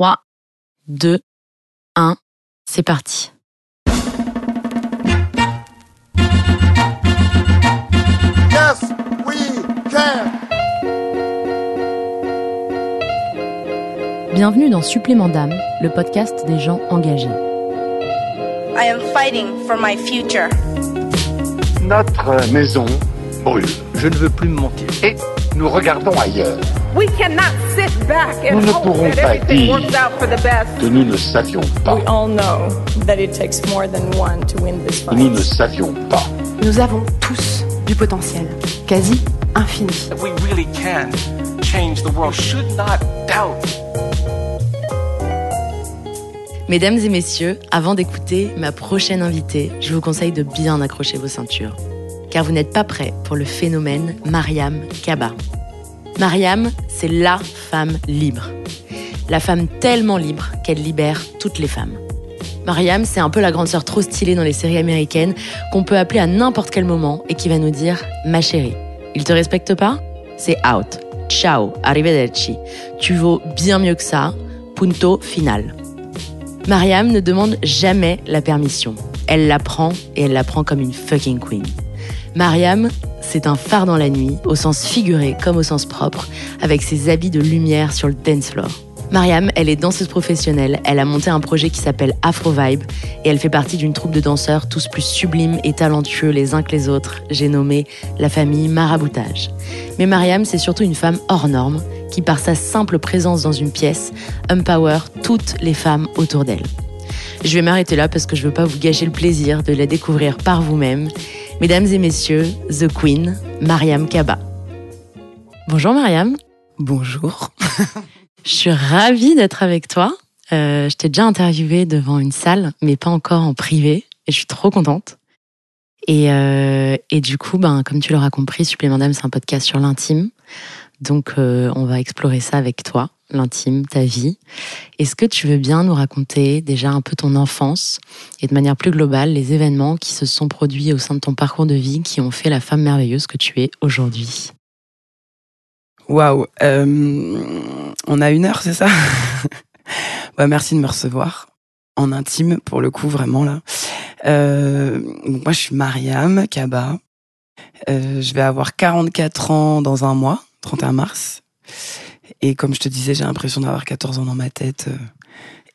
3, 2, 1, c'est parti. Yes, we can. Bienvenue dans Supplément d'âme, le podcast des gens engagés. I am fighting for my future. Notre maison brûle Je ne veux plus me mentir. et nous regardons ailleurs. We cannot sit back and Nous ne hope pourrons that pas everything dire works out for the best. que nous ne savions pas. We all know that it takes more than one to win this Nous ne fight. savions pas. Nous avons tous du potentiel, quasi infini. We really can change the world. You should not doubt. Mesdames et messieurs, avant d'écouter ma prochaine invitée, je vous conseille de bien accrocher vos ceintures. Car vous n'êtes pas prêts pour le phénomène Mariam Kaba. Mariam, c'est la femme libre. La femme tellement libre qu'elle libère toutes les femmes. Mariam, c'est un peu la grande sœur trop stylée dans les séries américaines qu'on peut appeler à n'importe quel moment et qui va nous dire Ma chérie, il te respecte pas? C'est out. Ciao, arrivederci. Tu vaux bien mieux que ça. Punto final. Mariam ne demande jamais la permission. Elle la prend et elle la prend comme une fucking queen. Mariam, c'est un phare dans la nuit, au sens figuré comme au sens propre, avec ses habits de lumière sur le dance floor. Mariam, elle est danseuse professionnelle, elle a monté un projet qui s'appelle Afro Vibe et elle fait partie d'une troupe de danseurs tous plus sublimes et talentueux les uns que les autres. J'ai nommé la famille Maraboutage. Mais Mariam, c'est surtout une femme hors norme qui, par sa simple présence dans une pièce, empower toutes les femmes autour d'elle. Je vais m'arrêter là parce que je veux pas vous gâcher le plaisir de la découvrir par vous-même. Mesdames et messieurs, The Queen, Mariam Kaba. Bonjour Mariam. Bonjour. Je suis ravie d'être avec toi. Euh, je t'ai déjà interviewé devant une salle, mais pas encore en privé. Et je suis trop contente. Et, euh, et du coup, ben, comme tu l'auras compris, Supplément d'âme, c'est un podcast sur l'intime. Donc, euh, on va explorer ça avec toi, l'intime, ta vie. Est-ce que tu veux bien nous raconter déjà un peu ton enfance et de manière plus globale les événements qui se sont produits au sein de ton parcours de vie qui ont fait la femme merveilleuse que tu es aujourd'hui? Waouh. euh, on a une heure, c'est ça? Bah, Merci de me recevoir en intime, pour le coup, vraiment là. Euh, moi, je suis Mariam Kaba. Je vais avoir 44 ans dans un mois, 31 mars. Et comme je te disais, j'ai l'impression d'avoir 14 ans dans ma tête. euh,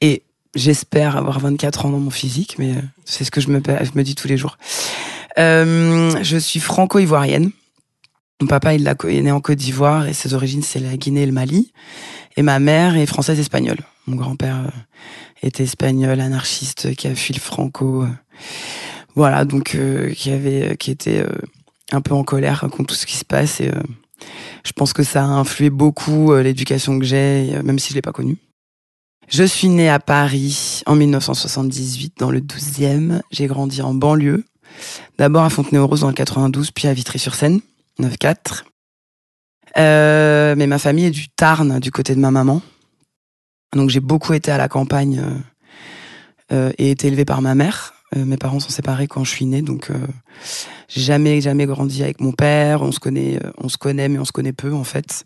et j'espère avoir 24 ans dans mon physique, mais euh, c'est ce que je me, dis tous les jours. Euh, je suis franco-ivoirienne. Mon papa, il est né en Côte d'Ivoire et ses origines, c'est la Guinée et le Mali. Et ma mère est française-espagnole. Mon grand-père était espagnol, anarchiste, qui a fui le franco. Voilà, donc qui avait, qui était un peu en colère contre tout ce qui se passe. Je pense que ça a influé beaucoup euh, l'éducation que j'ai, euh, même si je l'ai pas connue. Je suis née à Paris en 1978, dans le 12e. J'ai grandi en banlieue. D'abord à Fontenay-aux-Roses dans le 92, puis à Vitry-sur-Seine. 9-4. Euh, mais ma famille est du Tarn, du côté de ma maman. Donc j'ai beaucoup été à la campagne et été élevée par ma mère. Euh, mes parents sont séparés quand je suis née, donc euh, j'ai jamais jamais grandi avec mon père. On se connaît, euh, on se connaît, mais on se connaît peu en fait,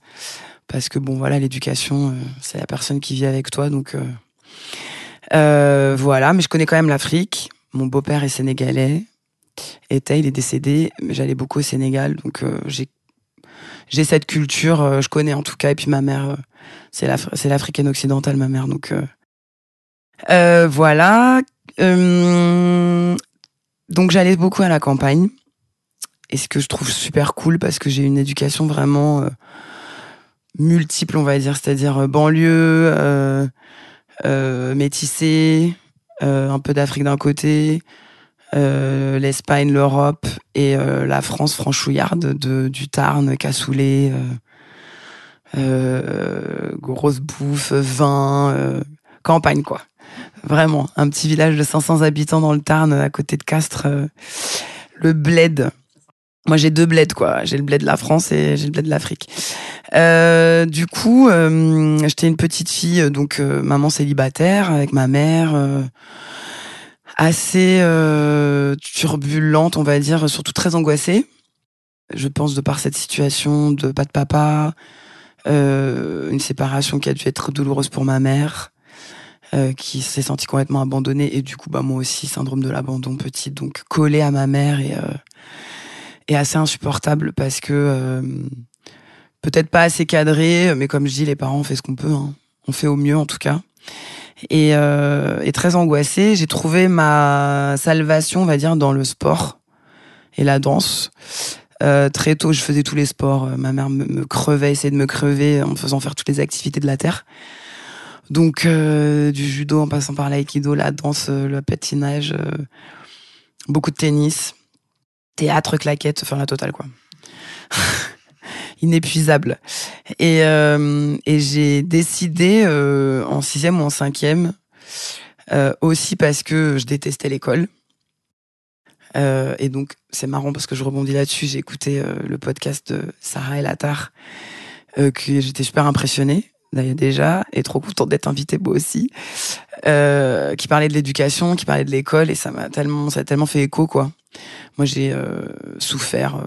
parce que bon voilà, l'éducation, euh, c'est la personne qui vit avec toi, donc voilà. Mais je connais quand même l'Afrique. Mon beau-père est sénégalais était, il est décédé, mais j'allais beaucoup au Sénégal, donc j'ai j'ai cette culture, je connais en tout cas, et puis ma mère, c'est l'Af- c'est l'africaine occidentale, ma mère, donc voilà. Euh, donc j'allais beaucoup à la campagne, et ce que je trouve super cool parce que j'ai une éducation vraiment euh, multiple, on va dire, c'est-à-dire euh, banlieue, métissée, un peu d'Afrique d'un côté, l'Espagne, l'Europe et la France franchouillarde de, du Tarn, cassoulet, grosse bouffe, vin, campagne quoi. Vraiment, un petit village de 500 habitants dans le Tarn, à côté de Castres, euh, le bled. Moi, j'ai deux bleds, quoi. J'ai le bled de la France et j'ai le bled de l'Afrique. Euh, du coup, euh, j'étais une petite fille, donc maman célibataire avec ma mère, assez turbulente, on va dire, surtout très angoissée. Je pense de par cette situation de pas de papa, une séparation qui a dû être douloureuse pour ma mère. Euh, qui s'est senti complètement abandonnée et du coup bah moi aussi syndrome de l'abandon petite donc collée à ma mère et euh, et assez insupportable parce que euh, peut-être pas assez cadré mais comme je dis les parents on fait ce qu'on peut hein. on fait au mieux en tout cas et, euh, et très angoissée j'ai trouvé ma salvation on va dire dans le sport et la danse euh, très tôt, je faisais tous les sports. Ma mère me, me crevait, essayait de me crever en me faisant faire toutes les activités de la terre. Donc, euh, du judo en passant par l'aïkido, la danse, euh, le patinage, euh, beaucoup de tennis, théâtre, claquettes, enfin la totale quoi. Inépuisable. Et, j'ai décidé en sixième ou en cinquième, aussi parce que je détestais l'école. Et donc, c'est marrant parce que je rebondis là-dessus. J'ai écouté le podcast de Sarah El Attar, que j'étais super impressionnée déjà, et trop contente d'être invitée moi aussi, euh, qui parlait de l'éducation, qui parlait de l'école, et ça m'a tellement, ça a tellement fait écho quoi. Moi, j'ai euh, souffert. euh,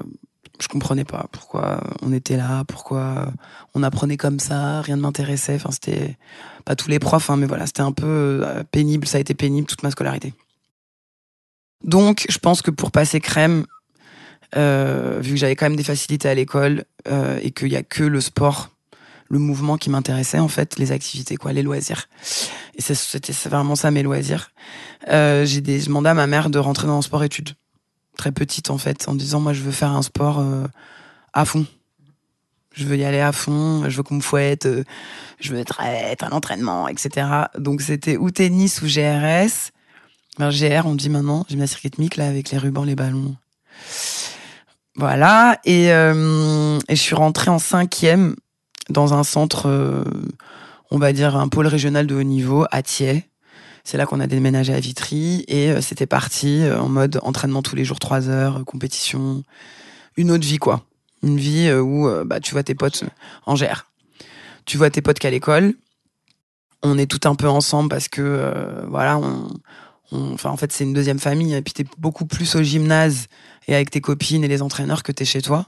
Je comprenais pas pourquoi on était là, pourquoi on apprenait comme ça, rien ne m'intéressait. Enfin, c'était pas tous les profs, hein, mais voilà, c'était un peu euh, pénible. Ça a été pénible toute ma scolarité. Donc, je pense que pour passer crème, euh, vu que j'avais quand même des facilités à l'école euh, et qu'il y a que le sport, le mouvement qui m'intéressait en fait, les activités quoi, les loisirs. Et c'était vraiment ça mes loisirs. Euh, j'ai des- demandé à ma mère de rentrer dans le sport-études, très petite en fait, en disant moi je veux faire un sport euh, à fond. Je veux y aller à fond, je veux qu'on me fouette, euh, je veux être, à l'entraînement, etc. Donc c'était ou tennis ou GRS. Ben, GR, on dit maintenant, gymnastique rythmique, là, avec les rubans, les ballons. Voilà. Et, et je suis rentrée en cinquième dans un centre, euh, on va dire, un pôle régional de haut niveau, à Thiers. C'est là qu'on a déménagé à Vitry. Et euh, c'était parti euh, en mode entraînement tous les jours, trois heures, compétition. Une autre vie, quoi. Une vie où bah, tu vois tes potes en GR. Tu vois tes potes qu'à l'école. On est tout un peu ensemble parce que, voilà, en fait c'est une deuxième famille et puis t'es beaucoup plus au gymnase et avec tes copines et les entraîneurs que t'es chez toi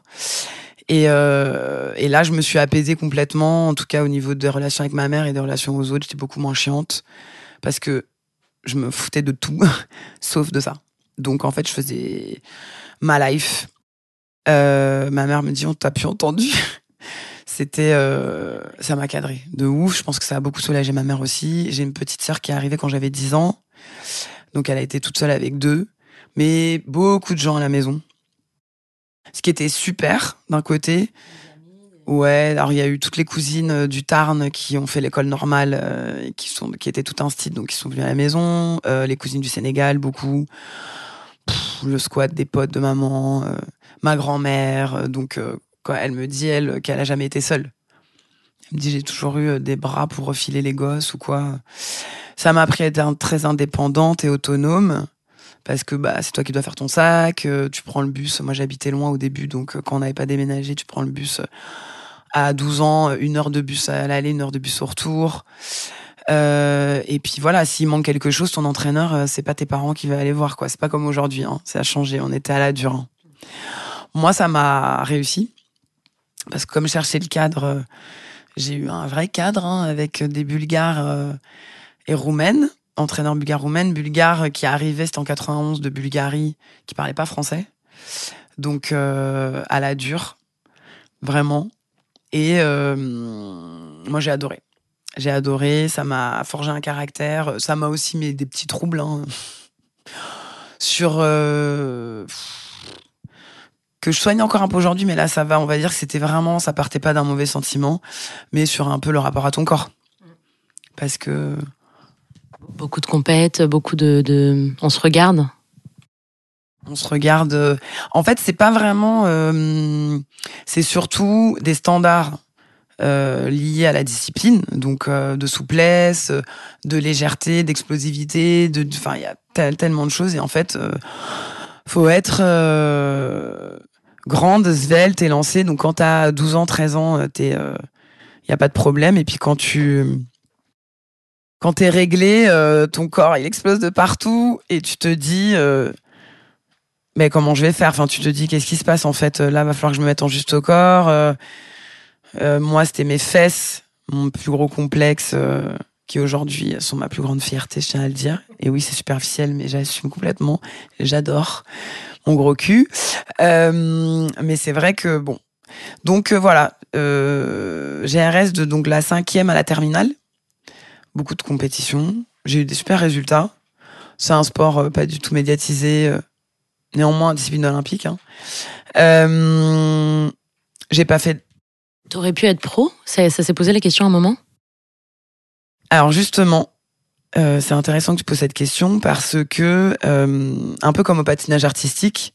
et, euh, et là je me suis apaisée complètement en tout cas au niveau des relations avec ma mère et des relations aux autres. J'étais beaucoup moins chiante parce que je me foutais de tout sauf de ça. Donc en fait je faisais ma life. Euh, ma mère me dit on t'a plus entendu c'était euh, ça m'a cadré de ouf. Je pense que ça a beaucoup soulagé ma mère aussi. J'ai une petite sœur qui est arrivée quand j'avais 10 ans. Donc elle a été toute seule avec deux, mais beaucoup de gens à la maison. Ce qui était super d'un côté. Ouais, alors il y a eu toutes les cousines euh, du Tarn qui ont fait l'école normale, euh, qui sont, qui étaient tout un style, donc qui sont venues à la maison. Euh, les cousines du Sénégal, beaucoup. Le squat des potes de maman, ma grand-mère. donc quand elle me dit elle qu'elle a jamais été seule. Elle me dit j'ai toujours eu des bras pour refiler les gosses ou quoi. Ça m'a appris à être très indépendante et autonome parce que bah c'est toi qui dois faire ton sac, euh, tu prends le bus. Moi j'habitais loin au début donc euh, quand on n'avait pas déménagé, tu prends le bus euh, à 12 ans, une heure de bus à l'aller, une heure de bus au retour. Et puis voilà, s'il manque quelque chose, ton entraîneur, c'est pas tes parents qui va aller voir quoi. C'est pas comme aujourd'hui, hein. ça a changé. On était à la dure. hein. Moi, ça m'a réussi parce que comme je cherchais le cadre, j'ai eu un vrai cadre hein, avec des Bulgares et Roumaines, entraîneur bulgare roumaine, bulgare qui arrivait, c'était en 91 de Bulgarie, qui parlait pas français. Donc euh, à la dure, vraiment. Et euh, moi j'ai adoré. J'ai adoré, ça m'a forgé un caractère, ça m'a aussi mis des petits troubles hein, sur euh, que je soigne encore un peu aujourd'hui, mais là ça va, on va dire que c'était vraiment, ça partait pas d'un mauvais sentiment, mais sur un peu le rapport à ton corps. Parce que Beaucoup de compètes, beaucoup de, de... On se regarde on se regarde. euh, En fait, c'est pas vraiment. euh, c'est surtout des standards euh, liés à la discipline, donc euh, de souplesse, de légèreté, d'explosivité. De, enfin, il y a tel- tellement de choses et en fait, euh, faut être euh, grande, svelte et lancée. Donc, quand t'as 12 ans, 13 ans, t'es, il y a pas de problème. Et puis quand tu quand t'es réglé, euh, ton corps il explose de partout et tu te dis euh, mais comment je vais faire? Enfin, tu te dis qu'est-ce qui se passe en fait? Là, va falloir que je me mette en juste au corps. Euh, moi, c'était mes fesses, mon plus gros complexe. qui aujourd'hui sont ma plus grande fierté, je tiens à le dire. Et oui, c'est superficiel, mais j'assume complètement. J'adore mon gros cul. Mais c'est vrai que bon. Donc voilà, GRS de donc la cinquième à la terminale. Beaucoup de compétitions. J'ai eu des super résultats. C'est un sport euh, pas du tout médiatisé. euh, néanmoins, discipline olympique. Hein. Euh, j'ai pas fait T'aurais pu être pro? Ça, ça s'est posé la question à un moment? Alors justement, euh, c'est intéressant que tu poses cette question parce que, un peu comme au patinage artistique,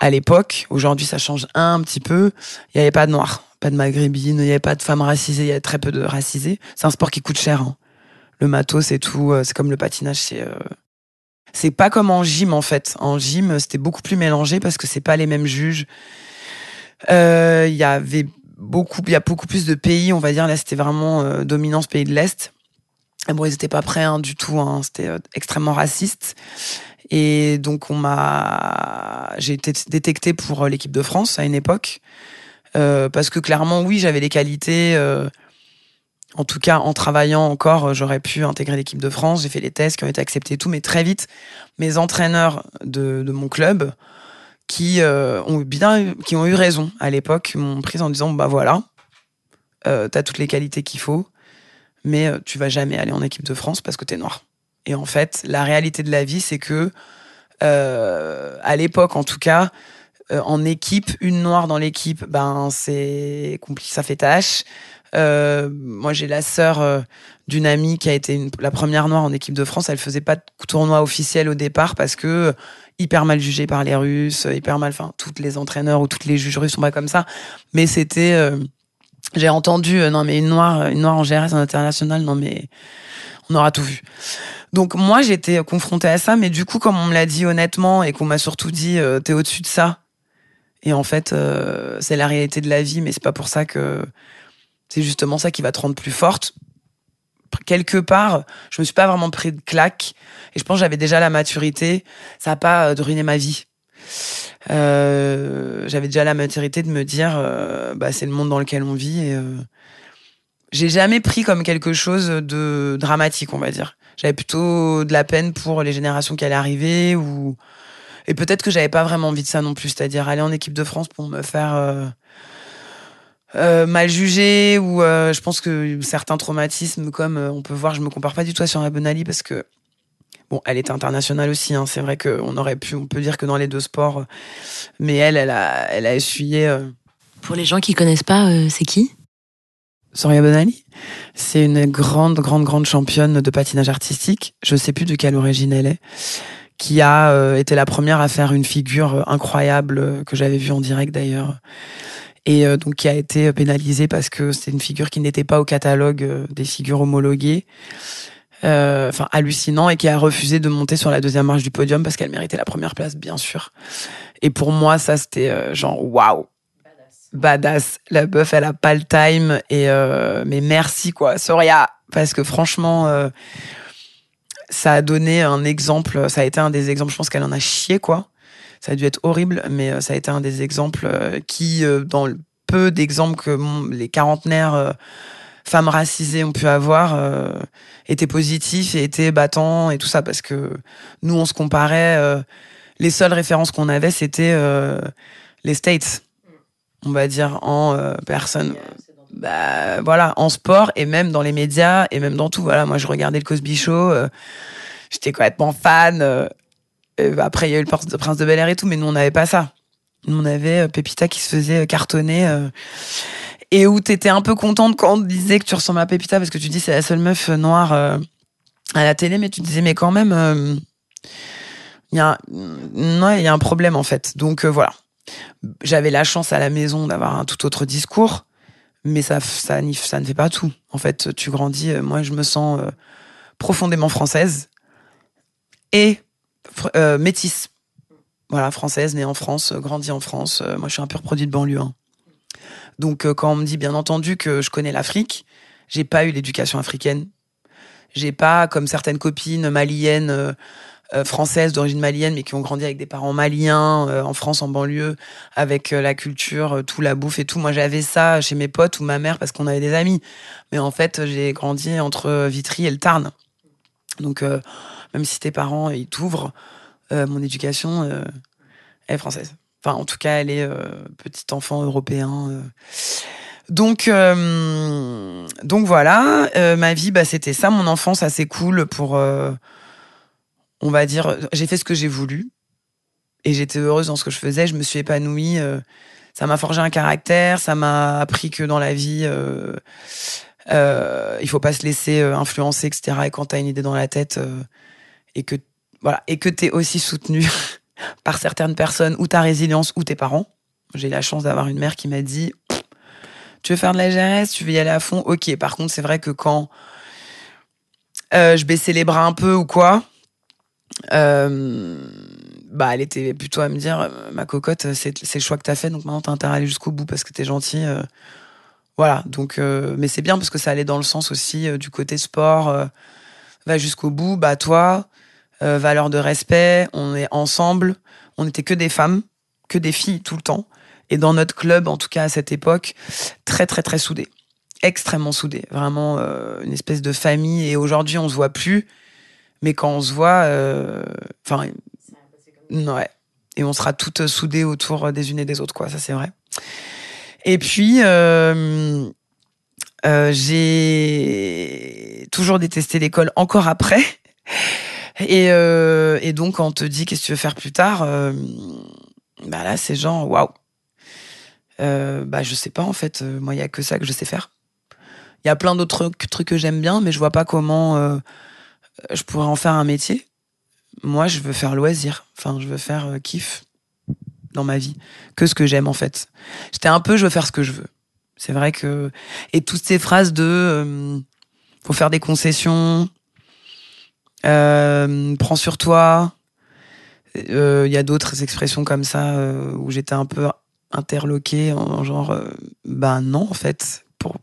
à l'époque, aujourd'hui ça change un petit peu, il n'y avait pas de noirs, pas de maghrébines, il n'y avait pas de femmes racisées, il y avait très peu de racisés. C'est un sport qui coûte cher. hein. Le matos et tout, euh, c'est comme le patinage, c'est... euh, C'est pas comme en gym en fait. En gym, c'était beaucoup plus mélangé parce que c'est pas les mêmes juges. Euh, Il y avait beaucoup, il y a beaucoup plus de pays, on va dire. Là, c'était vraiment euh, dominance pays de l'Est. Bon, ils étaient pas prêts hein, du tout. Hein, c'était euh, extrêmement raciste. Et donc, on m'a, j'ai été détectée pour euh, l'équipe de France à une époque Euh, parce que clairement, oui, j'avais les qualités. En tout cas, en travaillant encore, euh, j'aurais pu intégrer l'équipe de France. J'ai fait les tests qui ont été acceptés et tout, mais très vite, mes entraîneurs de, mon club, qui euh, ont bien, qui ont eu raison à l'époque, m'ont prise en disant bah voilà, euh, t'as toutes les qualités qu'il faut, mais tu vas jamais aller en équipe de France parce que t'es noir. Et en fait, la réalité de la vie, c'est que à l'époque, en tout cas, en équipe, une noire dans l'équipe, ben c'est compliqué, ça fait tâche. Euh, moi, j'ai la sœur euh, d'une amie qui a été la première noire en équipe de France. Elle faisait pas de tournoi officiel au départ parce que euh, hyper mal jugée par les Russes, euh, hyper mal, enfin, toutes les entraîneurs ou toutes les juges russes sont pas comme ça. Mais c'était, euh, j'ai entendu, non mais une noire, une noire en GRS en international, non mais on aura tout vu. Donc moi, j'étais confrontée à ça, mais du coup, comme on me l'a dit honnêtement et qu'on m'a surtout dit, euh, t'es au-dessus de ça. Et en fait, euh, c'est la réalité de la vie, mais c'est pas pour ça que c'est justement ça qui va te rendre plus forte. Quelque part, je me suis pas vraiment pris de claque et je pense que j'avais déjà la maturité. Ça a pas euh, de ruiner ma vie. Euh, j'avais déjà la maturité de me dire, euh, bah, c'est le monde dans lequel on vit et euh, j'ai jamais pris comme quelque chose de dramatique, on va dire. J'avais plutôt de la peine pour les générations qui allaient arriver ou et peut-être que j'avais pas vraiment envie de ça non plus, c'est-à-dire aller en équipe de France pour me faire euh, mal juger ou euh, je pense que certains traumatismes comme euh, on peut voir, je me compare pas du tout à Surya Bonali parce que bon, elle était internationale aussi. Hein, c'est vrai qu'on aurait pu, on peut dire que dans les deux sports, euh, mais elle, elle a, elle a essuyé. euh, Pour les gens qui connaissent pas, euh, c'est qui? Soria Bonali, c'est une grande, grande, grande championne de patinage artistique. Je sais plus de quelle origine elle est, qui a euh, été la première à faire une figure incroyable euh, que j'avais vue en direct d'ailleurs, et euh, donc qui a été pénalisée parce que c'était une figure qui n'était pas au catalogue euh, des figures homologuées. Euh, Enfin, hallucinant et qui a refusé de monter sur la deuxième marche du podium parce qu'elle méritait la première place, bien sûr. Et pour moi, ça c'était euh, genre waouh, badass. La meuf, elle a pas le time. Et euh, mais merci quoi, Soria, parce que franchement, euh, ça a donné un exemple. Ça a été un des exemples. Je pense qu'elle en a chié quoi. Ça a dû être horrible, mais euh, ça a été un des exemples euh, qui, euh, dans le peu d'exemples que les quarantenaires femmes racisées ont pu avoir, étaient positifs et étaient battants et tout ça, parce que nous, on se comparait. les seules références qu'on avait, c'était les States on va dire, en personne. Bah, voilà, en sport et même dans les médias et même dans tout. Voilà, moi, je regardais le Cosby Show, j'étais complètement fan. Euh, après, il y a eu le Prince de, Bel Air et tout, mais nous, on n'avait pas ça. Nous, on avait euh, Pépita qui se faisait euh, cartonner. et où t'étais un peu contente quand on disait que tu ressembles à Pépita parce que tu dis c'est la seule meuf noire à la télé, mais tu disais, mais quand même, il y, a non, il y a un problème en fait. Donc voilà j'avais la chance à la maison d'avoir un tout autre discours, mais ça, ça, ça ne fait pas tout. En fait, tu grandis. Moi, je me sens profondément française et euh, métisse. Voilà, française, née en France, euh, grandie en France. Euh, moi, je suis un pur produit de banlieue. hein. Donc, euh, quand on me dit, bien entendu, que je connais l'Afrique, j'ai pas eu l'éducation africaine. J'ai pas, comme certaines copines maliennes, françaises d'origine malienne, mais qui ont grandi avec des parents maliens en France, en banlieue, avec la culture, tout la bouffe et tout. Moi, j'avais ça chez mes potes ou ma mère parce qu'on avait des amis. Mais en fait, j'ai grandi entre Vitry et le Tarn. Donc, même si tes parents ils t'ouvrent, euh, mon éducation euh, est française. Enfin, en tout cas, elle est euh, petit enfant européen. Donc, donc voilà, ma vie, bah, c'était ça, mon enfance assez cool pour, on va dire, j'ai fait ce que j'ai voulu et j'étais heureuse dans ce que je faisais, je me suis épanouie. ça m'a forgé un caractère, ça m'a appris que dans la vie, euh, il faut pas se laisser influencer, etc. Et quand t'as une idée dans la tête et que voilà, et que t'es aussi soutenu par certaines personnes ou ta résilience ou tes parents. J'ai la chance d'avoir une mère qui m'a dit tu veux faire de la GRS, tu veux y aller à fond, ok. Par contre, c'est vrai que quand euh, je baissais les bras un peu ou quoi, euh, bah, elle était plutôt à me dire ma cocotte, c'est le choix que t'as fait, donc maintenant t'as intérêt à aller jusqu'au bout parce que t'es gentil. euh. voilà, donc, mais c'est bien parce que ça allait dans le sens aussi du côté sport. va jusqu'au bout, bah toi, euh, valeur de respect, on est ensemble. On n'était que des femmes, que des filles tout le temps. Et dans notre club, en tout cas à cette époque, très très très soudés, extrêmement soudés, vraiment euh, une espèce de famille. Et aujourd'hui, on se voit plus, mais quand on se voit, euh, enfin, ouais, et on sera toutes soudées autour des unes et des autres, quoi. Ça c'est vrai. Et puis, euh, euh, j'ai toujours détesté l'école encore après. Et, euh, et donc, quand on te dit qu'est-ce que tu veux faire plus tard, euh, bah là, c'est genre, waouh. Euh, bah, je sais pas, en fait. Euh, Moi, il y a que ça que je sais faire. Il y a plein d'autres trucs- que j'aime bien, mais je vois pas comment euh, je pourrais en faire un métier. Moi, je veux faire loisir. Enfin, je veux faire kiff dans ma vie. Que ce que j'aime, en fait. J'étais un peu, je veux faire ce que je veux. C'est vrai que. Et toutes ces phrases de. euh, faut faire des concessions. Euh, prends sur toi. Euh, Il y a d'autres expressions comme ça euh, où j'étais un peu interloquée en, en genre euh, bah non en fait. Pour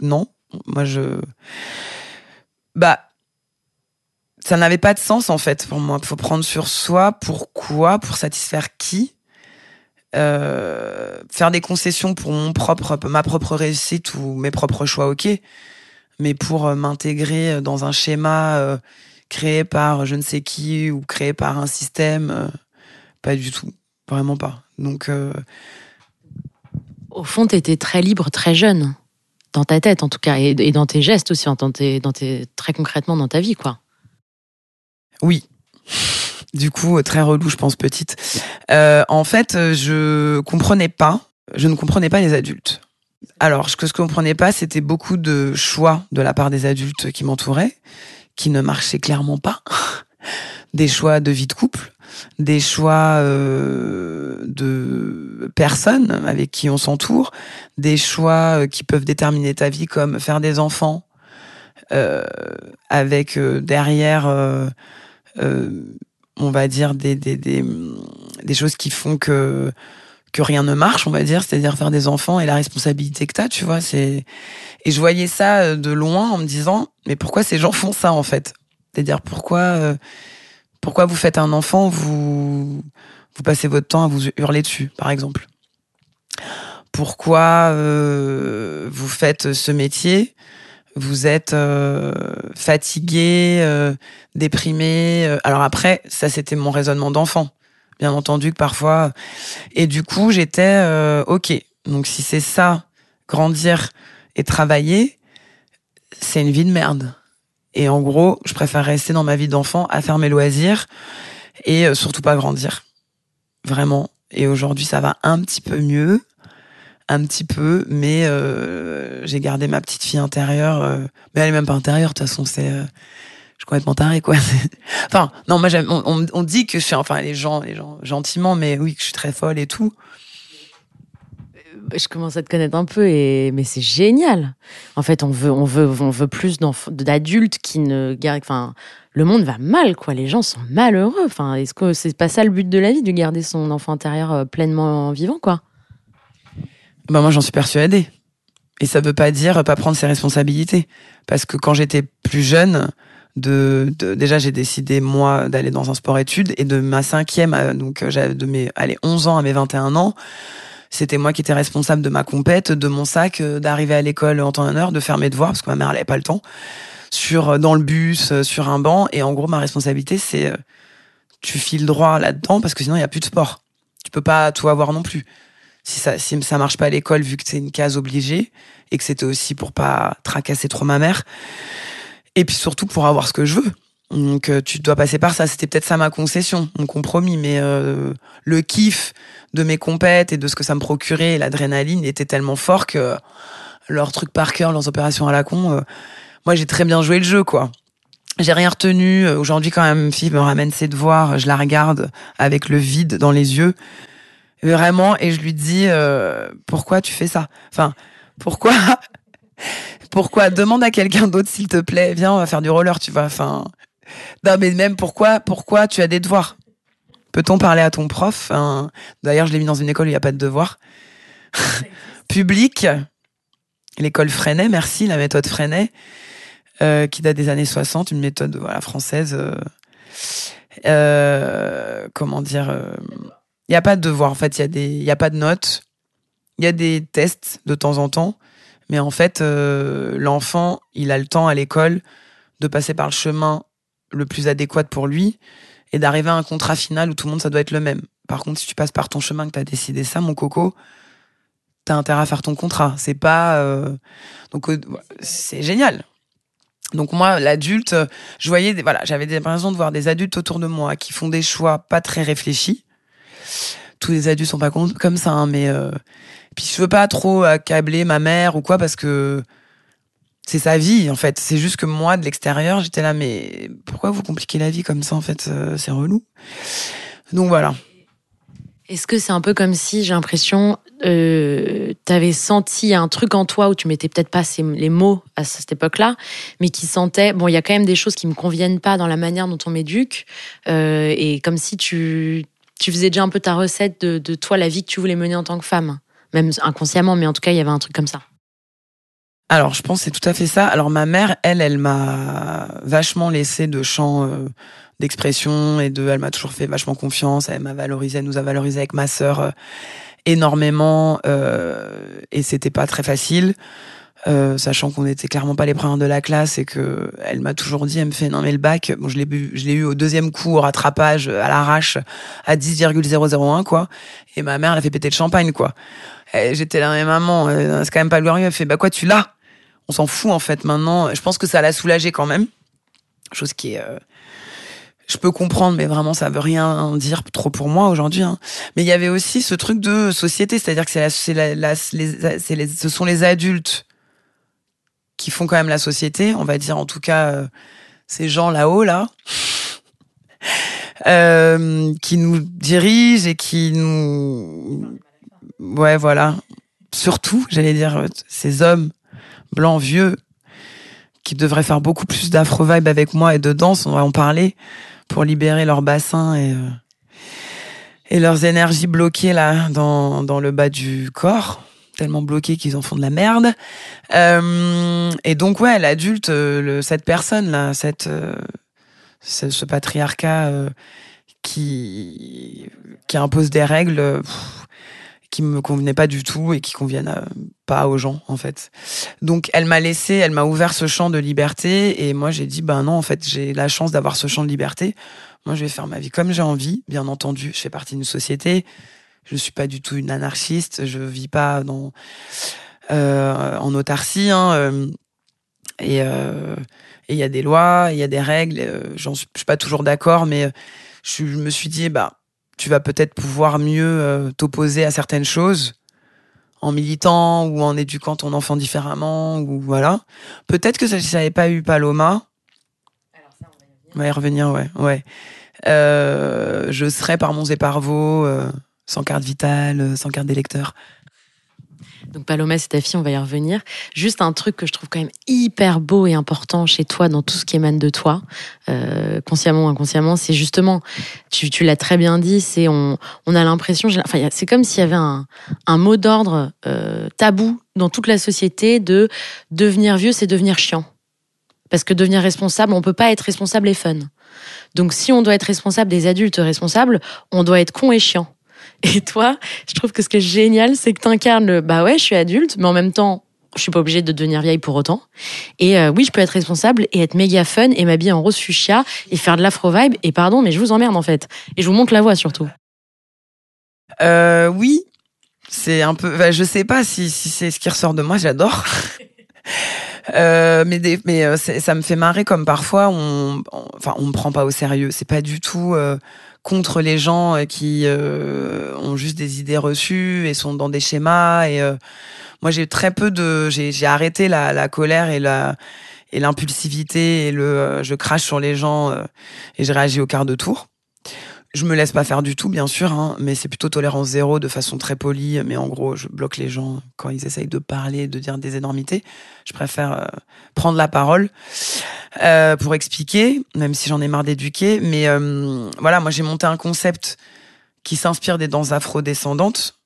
non. Moi je bah ça n'avait pas de sens en fait pour moi. Faut prendre sur soi. Pourquoi? Pour satisfaire qui? Euh, faire des concessions pour mon propre ma propre réussite ou mes propres choix ok. Mais pour euh, m'intégrer dans un schéma euh, créé par je ne sais qui ou créé par un système, euh, pas du tout, vraiment pas. Donc euh, Au fond, tu étais très libre, très jeune, dans ta tête en tout cas, et, et dans tes gestes aussi, dans tes, dans tes, très concrètement dans ta vie, quoi. oui. Du coup, euh, très relou, je pense, petite. Euh, en fait, je comprenais pas, je ne comprenais pas les adultes. Alors, ce que je comprenais pas, c'était beaucoup de choix de la part des adultes qui m'entouraient, qui ne marchaient clairement pas. Des choix de vie de couple, des choix euh, de personnes avec qui on s'entoure, des choix euh, qui peuvent déterminer ta vie, comme faire des enfants, euh, avec derrière, on va dire, des, des, des choses qui font que que rien ne marche, on va dire, c'est-à-dire faire des enfants et la responsabilité que t'as, tu vois, c'est et je voyais ça euh, de loin en me disant mais pourquoi ces gens font ça en fait? C'est-à-dire pourquoi euh, pourquoi vous faites un enfant, vous vous passez votre temps à vous hurler dessus, par exemple? Pourquoi euh, vous faites ce métier? Vous êtes fatigué, déprimé. Alors après, ça c'était mon raisonnement d'enfant bien entendu que parfois. Et du coup, j'étais euh, ok. Donc si c'est ça, grandir et travailler, c'est une vie de merde. Et en gros, je préfère rester dans ma vie d'enfant à faire mes loisirs et euh, surtout pas grandir. Vraiment. Et aujourd'hui, ça va un petit peu mieux, un petit peu, mais euh, j'ai gardé ma petite fille intérieure. mais elle est même pas intérieure, de toute façon, c'est. Je suis complètement tarée, quoi. enfin, non, moi, on, dit que je suis, enfin, les gens, les gens, gentiment, mais oui, que je suis très folle et tout. Je commence à te connaître un peu, et... mais c'est génial. En fait, on veut, on veut, on veut plus d'adultes qui ne. Enfin, le monde va mal, quoi. Les gens sont malheureux. Enfin, est-ce que c'est pas ça le but de la vie, de garder son enfant intérieur euh, pleinement vivant, quoi? Bah, moi, j'en suis persuadée. Et ça veut pas dire pas prendre ses responsabilités. Parce que quand j'étais plus jeune, de, de- déjà j'ai décidé moi d'aller dans un sport études et de ma cinquième à- donc euh, j'avais de mes allez 11 ans à mes 21 ans c'était moi qui étais responsable de ma compète de mon sac euh, d'arriver à l'école en temps et en heure de faire mes devoirs parce que ma mère elle avait pas le temps sur euh, dans le bus euh, sur un banc et en gros ma responsabilité c'est euh, tu files droit là-dedans parce que sinon il y a plus de sport. Tu peux pas tout avoir non plus. Si ça si ça marche pas à l'école vu que c'est une case obligée et que c'était aussi pour pas tracasser trop ma mère et puis surtout pour avoir ce que je veux. Donc euh, tu dois passer par ça. C'était peut-être ça ma concession, mon compromis, mais euh, le kiff de mes compètes et de ce que ça me procurait, l'adrénaline était tellement fort que leurs trucs par cœur, leurs opérations à la con, euh, moi j'ai très bien joué le jeu quoi. J'ai rien retenu. Euh, Aujourd'hui quand même, fille me ramène ses devoirs, je la regarde avec le vide dans les yeux, vraiment, et je lui dis euh, pourquoi tu fais ça? Enfin pourquoi pourquoi? Demande à quelqu'un d'autre s'il te plaît. Viens on va faire du roller tu vois enfin. Non mais même pourquoi pourquoi tu as des devoirs? Peut-on parler à ton prof? Enfin, d'ailleurs je l'ai mis dans une école où il n'y a pas de devoirs. Public. L'école Freinet merci la méthode Freinet euh, qui date des années 60 une méthode voilà française euh, euh, comment dire il n'y a pas de devoirs en fait il y a des il y a pas de notes. Il y a des tests de temps en temps mais en fait, euh, l'enfant, il a le temps à l'école de passer par le chemin le plus adéquat pour lui et d'arriver à un contrat final où tout le monde, ça doit être le même. Par contre, si tu passes par ton chemin, que tu as décidé ça, mon coco, t'as intérêt à faire ton contrat. C'est pas... euh, Donc, euh, c'est génial. Donc moi, l'adulte, je voyais, des... voilà, j'avais l'impression de voir des adultes autour de moi qui font des choix pas très réfléchis. Tous les adultes sont pas comme ça, hein, mais euh, puis je veux pas trop accabler ma mère ou quoi parce que c'est sa vie en fait. C'est juste que moi de l'extérieur, j'étais là mais pourquoi vous compliquez la vie comme ça en fait euh, C'est relou. Donc voilà. Est-ce que c'est un peu comme si, j'ai l'impression, euh, t'avais senti un truc en toi où tu mettais peut-être pas ces- les mots à cette époque-là, mais qui sentait, bon, il y a quand même des choses qui me conviennent pas dans la manière dont on m'éduque, euh, et comme si tu, tu faisais déjà un peu ta recette de, toi, la vie que tu voulais mener en tant que femme? Même inconsciemment, mais en tout cas, il y avait un truc comme ça. Alors je pense que c'est tout à fait ça. Alors ma mère, elle, elle m'a vachement laissé de champ euh, d'expression et de, elle m'a toujours fait vachement confiance. Elle m'a valorisé, elle nous a valorisé avec ma sœur euh, énormément euh, et c'était pas très facile. Euh, sachant qu'on était clairement pas les premières de la classe et que elle m'a toujours dit, elle me fait non mais le bac, bon je l'ai eu, je l'ai eu au deuxième coup au rattrapage à l'arrache à 10,001 quoi. Et ma mère elle a fait péter le champagne quoi. J'étais là mais maman, euh, c'est quand même pas glorieux. Elle fait bah quoi tu l'as? On s'en fout en fait maintenant. Je pense que ça l'a soulagé quand même, chose qui est euh, je peux comprendre, mais vraiment, ça veut rien dire trop pour moi aujourd'hui. hein. Mais il y avait aussi ce truc de société, c'est-à-dire que c'est la, la, la- les- ce sont les adultes qui font quand même la société, on va dire en tout cas euh, ces gens là-haut là, euh, qui nous dirigent et qui nous, ouais voilà, surtout j'allais dire euh, ces hommes blancs vieux qui devraient faire beaucoup plus d'afro vibe avec moi et de danse, on va en parler pour libérer leur bassin et euh, et leurs énergies bloquées là dans dans le bas du corps tellement bloquées qu'ils en font de la merde. Euh, et donc ouais l'adulte euh, cette personne là cette euh, ce, patriarcat qui qui impose des règles pff, qui me convenaient pas du tout et qui conviennent pas aux gens en fait. Donc elle m'a laissé elle m'a ouvert ce champ de liberté et moi j'ai dit ben non en fait j'ai la chance d'avoir ce champ de liberté. Moi je vais faire ma vie comme j'ai envie bien entendu je fais partie d'une société je suis pas du tout une anarchiste je vis pas dans euh, en autarcie hein, euh, et euh, et il y a des lois il y a des règles j'en suis, suis pas toujours d'accord mais je, me suis dit bah tu vas peut-être pouvoir mieux t'opposer à certaines choses en militant ou en éduquant ton enfant différemment ou voilà. Peut-être que ça- si ça n'avait pas eu Paloma. On va y revenir. Ouais ouais. Je serais par Mons et sans carte vitale euh, sans carte d'électeur Donc Paloma, c'est ta fille, on va y revenir. Juste un truc que je trouve quand même hyper beau et important chez toi, dans tout ce qui émane de toi, euh, consciemment ou inconsciemment, c'est justement, tu, l'as très bien dit, c'est on, a l'impression, enfin, c'est comme s'il y avait un, un mot d'ordre euh, tabou dans toute la société de devenir vieux, c'est devenir chiant. Parce que devenir responsable, on peut pas être responsable et fun. Donc si on doit être responsable des adultes responsables, on doit être con et chiant. Et toi, je trouve que ce qui est génial, c'est que tu incarnes le bah ouais, je suis adulte, mais en même temps, je suis pas obligée de devenir vieille pour autant. Et euh, oui, je peux être responsable et être méga fun et m'habiller en rose fuchsia et faire de l'afro vibe. Et pardon, mais je vous emmerde en fait. Et je vous montre la voix surtout. Euh, oui, c'est un peu. Bah, je sais pas si, si c'est ce qui ressort de moi. J'adore. Euh, mais des, mais euh, ça me fait marrer comme parfois on, on- enfin on me prend pas au sérieux. C'est pas du tout euh, contre les gens euh, qui euh, ont juste des idées reçues et sont dans des schémas. Et euh, moi j'ai très peu de, j'ai arrêté la, la colère et la et l'impulsivité et le euh, je crache sur les gens euh, et je réagis au quart de tour. Je me laisse pas faire du tout, bien sûr, hein, mais c'est plutôt tolérance zéro de façon très polie. Mais en gros, je bloque les gens quand ils essayent de parler, de dire des énormités. Je préfère euh, prendre la parole euh, pour expliquer, même si j'en ai marre d'éduquer. Mais euh, voilà, moi j'ai monté un concept qui s'inspire des danses afro-descendantes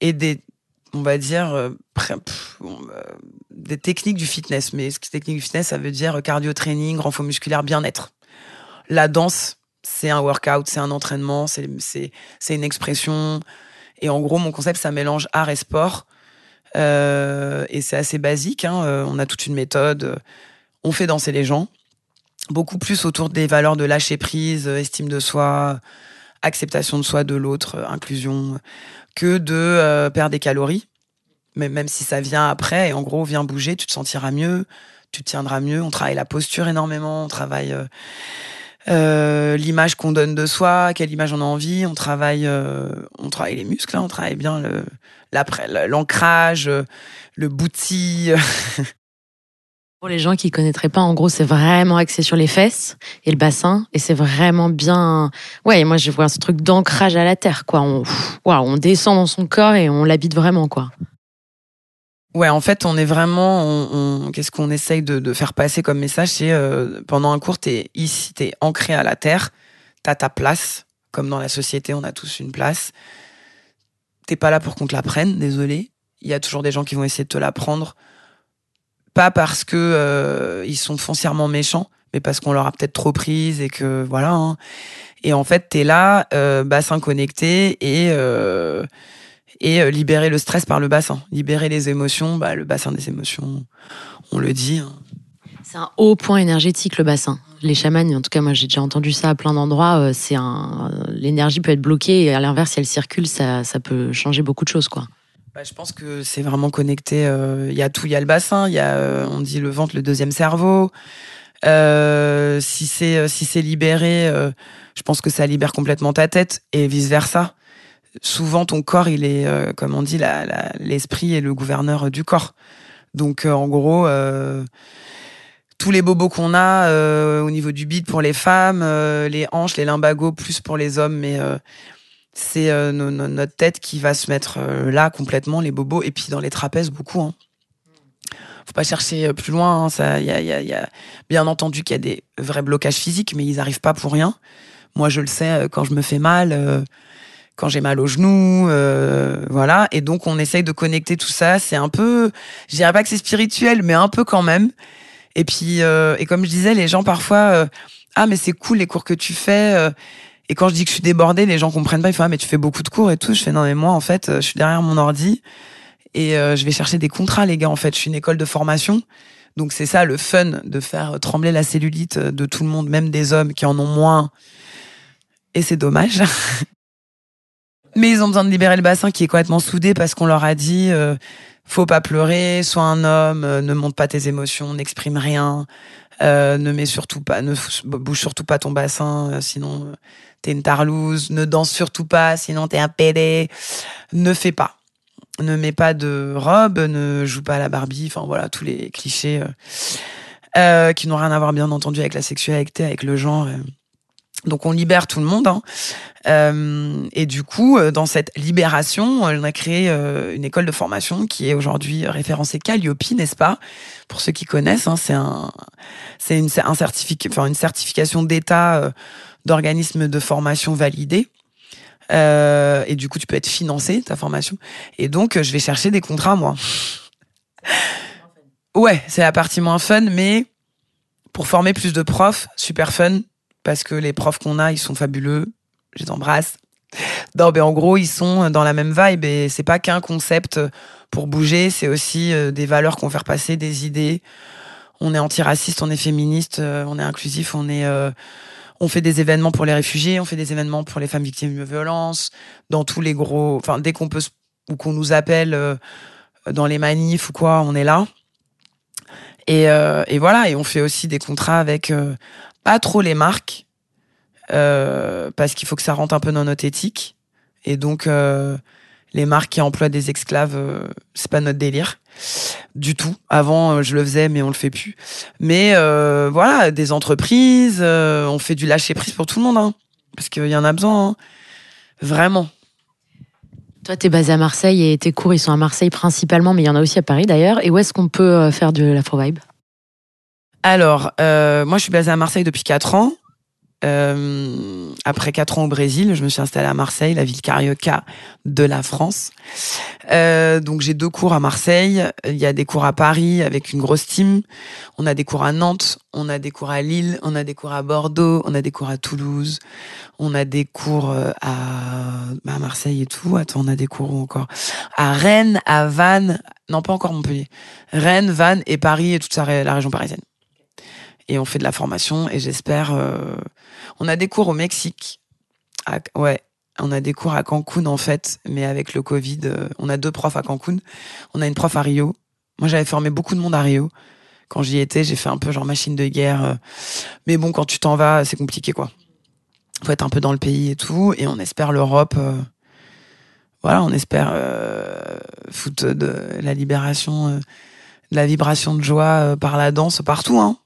et des, on va dire, euh, pff, euh, des techniques du fitness. Mais ce qui technique du fitness, ça veut dire cardio training, renfort musculaire, bien-être. La danse, c'est un workout, c'est un entraînement, c'est une expression. Et en gros, mon concept, ça mélange art et sport. Euh, et c'est assez basique. Hein. euh, On a toute une méthode. On fait danser les gens. Beaucoup plus autour des valeurs de lâcher prise, euh, estime de soi, acceptation de soi, de l'autre, inclusion, que de perdre des calories. Mais même si ça vient après, et en gros, viens bouger, tu te sentiras mieux, tu te tiendras mieux. On travaille la posture énormément, on travaille euh, l'image qu'on donne de soi, quelle image on a envie. On travaille, euh, on travaille les muscles, hein, on travaille bien le, l'ancrage, le bouti. Pour les gens qui connaîtraient pas, en gros, c'est vraiment axé sur les fesses et le bassin, et c'est vraiment bien. Ouais, moi je vois ce truc d'ancrage à la terre, quoi. On, waouh, on descend dans son corps et on l'habite vraiment, quoi. Ouais, en fait, on est vraiment, on, on- qu'est-ce qu'on essaye de, de faire passer comme message, c'est euh, pendant un cours, t'es ici, t'es ancré à la terre, t'as ta place, comme dans la société, on a tous une place. T'es pas là pour qu'on te la prenne, désolé. Il y a toujours des gens qui vont essayer de te la prendre, pas parce que euh, ils sont foncièrement méchants, mais parce qu'on leur a peut-être trop prise et que voilà. hein. Et en fait, t'es là, euh, bassin connecté et euh, et euh, libérer le stress par le bassin, libérer les émotions, bah, le bassin des émotions, on le dit. hein. C'est un haut point énergétique, le bassin. Les chamans, en tout cas, moi j'ai déjà entendu ça à plein d'endroits. euh, C'est un, l'énergie peut être bloquée et à l'inverse, si elle circule, ça, ça peut changer beaucoup de choses, quoi. Bah, je pense que c'est vraiment connecté. euh, Il y a tout, il y a le bassin, il y a, euh, on dit le ventre, le deuxième cerveau. Euh, si c'est euh, si c'est libéré, euh, je pense que ça libère complètement ta tête et vice versa. Souvent, ton corps, il est, euh, comme on dit, l'esprit est le gouverneur du corps. Donc, euh, en gros, euh, tous les bobos qu'on a euh, au niveau du bide pour les femmes, euh, les hanches, les limbagos plus pour les hommes, mais euh, c'est euh, no- no- notre tête qui va se mettre euh, là complètement, les bobos, et puis dans les trapèzes beaucoup. Hein. Faut pas chercher euh, plus loin. hein, ça, y a, bien entendu qu'il y a des vrais blocages physiques, mais ils arrivent pas pour rien. Moi, je le sais euh, quand je me fais mal, euh, quand j'ai mal aux genoux, euh, voilà. Et donc, on essaye de connecter tout ça. C'est un peu, je dirais pas que c'est spirituel, mais un peu quand même. Et puis, euh, et comme je disais, les gens parfois, euh, ah mais c'est cool les cours que tu fais. euh, et quand je dis que je suis débordée, les gens comprennent pas. Ils font ah mais tu fais beaucoup de cours et tout. Je fais non mais moi en fait, euh, je suis derrière mon ordi et je vais chercher des contrats les gars. En fait, je suis une école de formation. Donc c'est ça le fun de faire trembler la cellulite de tout le monde, même des hommes qui en ont moins. Et c'est dommage. Mais ils ont besoin de libérer le bassin qui est complètement soudé parce qu'on leur a dit euh, faut pas pleurer, sois un homme, euh, ne monte pas tes émotions, n'exprime rien, euh, ne mets surtout pas, ne bouge surtout pas ton bassin, euh, sinon t'es une tarlouse, ne danse surtout pas, sinon t'es un pédé, ne fais pas. Ne mets pas de robe, ne joue pas à la Barbie, enfin voilà, tous les clichés qui n'ont rien à voir bien entendu avec la sexualité, avec le genre. Donc on libère tout le monde. hein. Euh, et du coup, euh, dans cette libération, on a créé euh, une école de formation qui est aujourd'hui référencée Calliope, n'est-ce pas? Pour ceux qui connaissent, hein, c'est un, c'est une, un certificat, enfin une certification d'État euh, d'organisme de formation validé. Euh, et du coup, tu peux être financé ta formation. Et donc, je vais chercher des contrats moi. Ouais, c'est la partie moins fun, mais pour former plus de profs, super fun, parce que les profs qu'on a, ils sont fabuleux. Je les embrasse. Non, mais en gros, ils sont dans la même vibe et c'est pas qu'un concept pour bouger, c'est aussi euh, des valeurs qu'on faire passer, des idées. On est antiraciste, on est féministe, euh, on est inclusif, on est, euh, on fait des événements pour les réfugiés, on fait des événements pour les femmes victimes de violences, dans tous les gros, enfin dès qu'on peut ou qu'on nous appelle dans les manifs ou quoi, on est là. Et, et voilà, et on fait aussi des contrats avec pas trop les marques, euh, parce qu'il faut que ça rentre un peu dans notre éthique. Et donc, euh, les marques qui emploient des esclaves, euh, c'est pas notre délire du tout. Avant, je le faisais, mais on le fait plus. Mais voilà, des entreprises, on fait du lâcher prise pour tout le monde, hein, parce qu'il y en a besoin, hein. vraiment. Toi, tu es basé à Marseille et tes cours, ils sont à Marseille principalement, mais il y en a aussi à Paris d'ailleurs. Et où est-ce qu'on peut faire de l'afro-vibe Alors, moi, je suis basée à Marseille depuis 4 ans. Euh, après quatre ans au Brésil, je me suis installée à Marseille, la ville carioca de la France. Euh, donc j'ai deux cours à Marseille. Il y a des cours à Paris avec une grosse team. On a des cours à Nantes, on a des cours à Lille, on a des cours à Bordeaux, on a des cours à Toulouse, on a des cours euh, à, à Marseille et tout. Attends, on a des cours encore à Rennes, à Vannes. Non, pas encore Montpellier. Rennes, Vannes et Paris et toute la région parisienne et on fait de la formation et j'espère. Euh, on a des cours au Mexique. ouais, on a des cours à Cancun en fait, mais avec le Covid, euh, on a deux profs à Cancun. On a une prof à Rio. Moi, j'avais formé beaucoup de monde à Rio. Quand j'y étais, j'ai fait un peu genre machine de guerre. Euh. mais bon, quand tu t'en vas, c'est compliqué quoi. Faut être un peu dans le pays et tout, et on espère l'Europe. voilà, on espère foutre de la libération, de la vibration de joie par la danse partout, hein.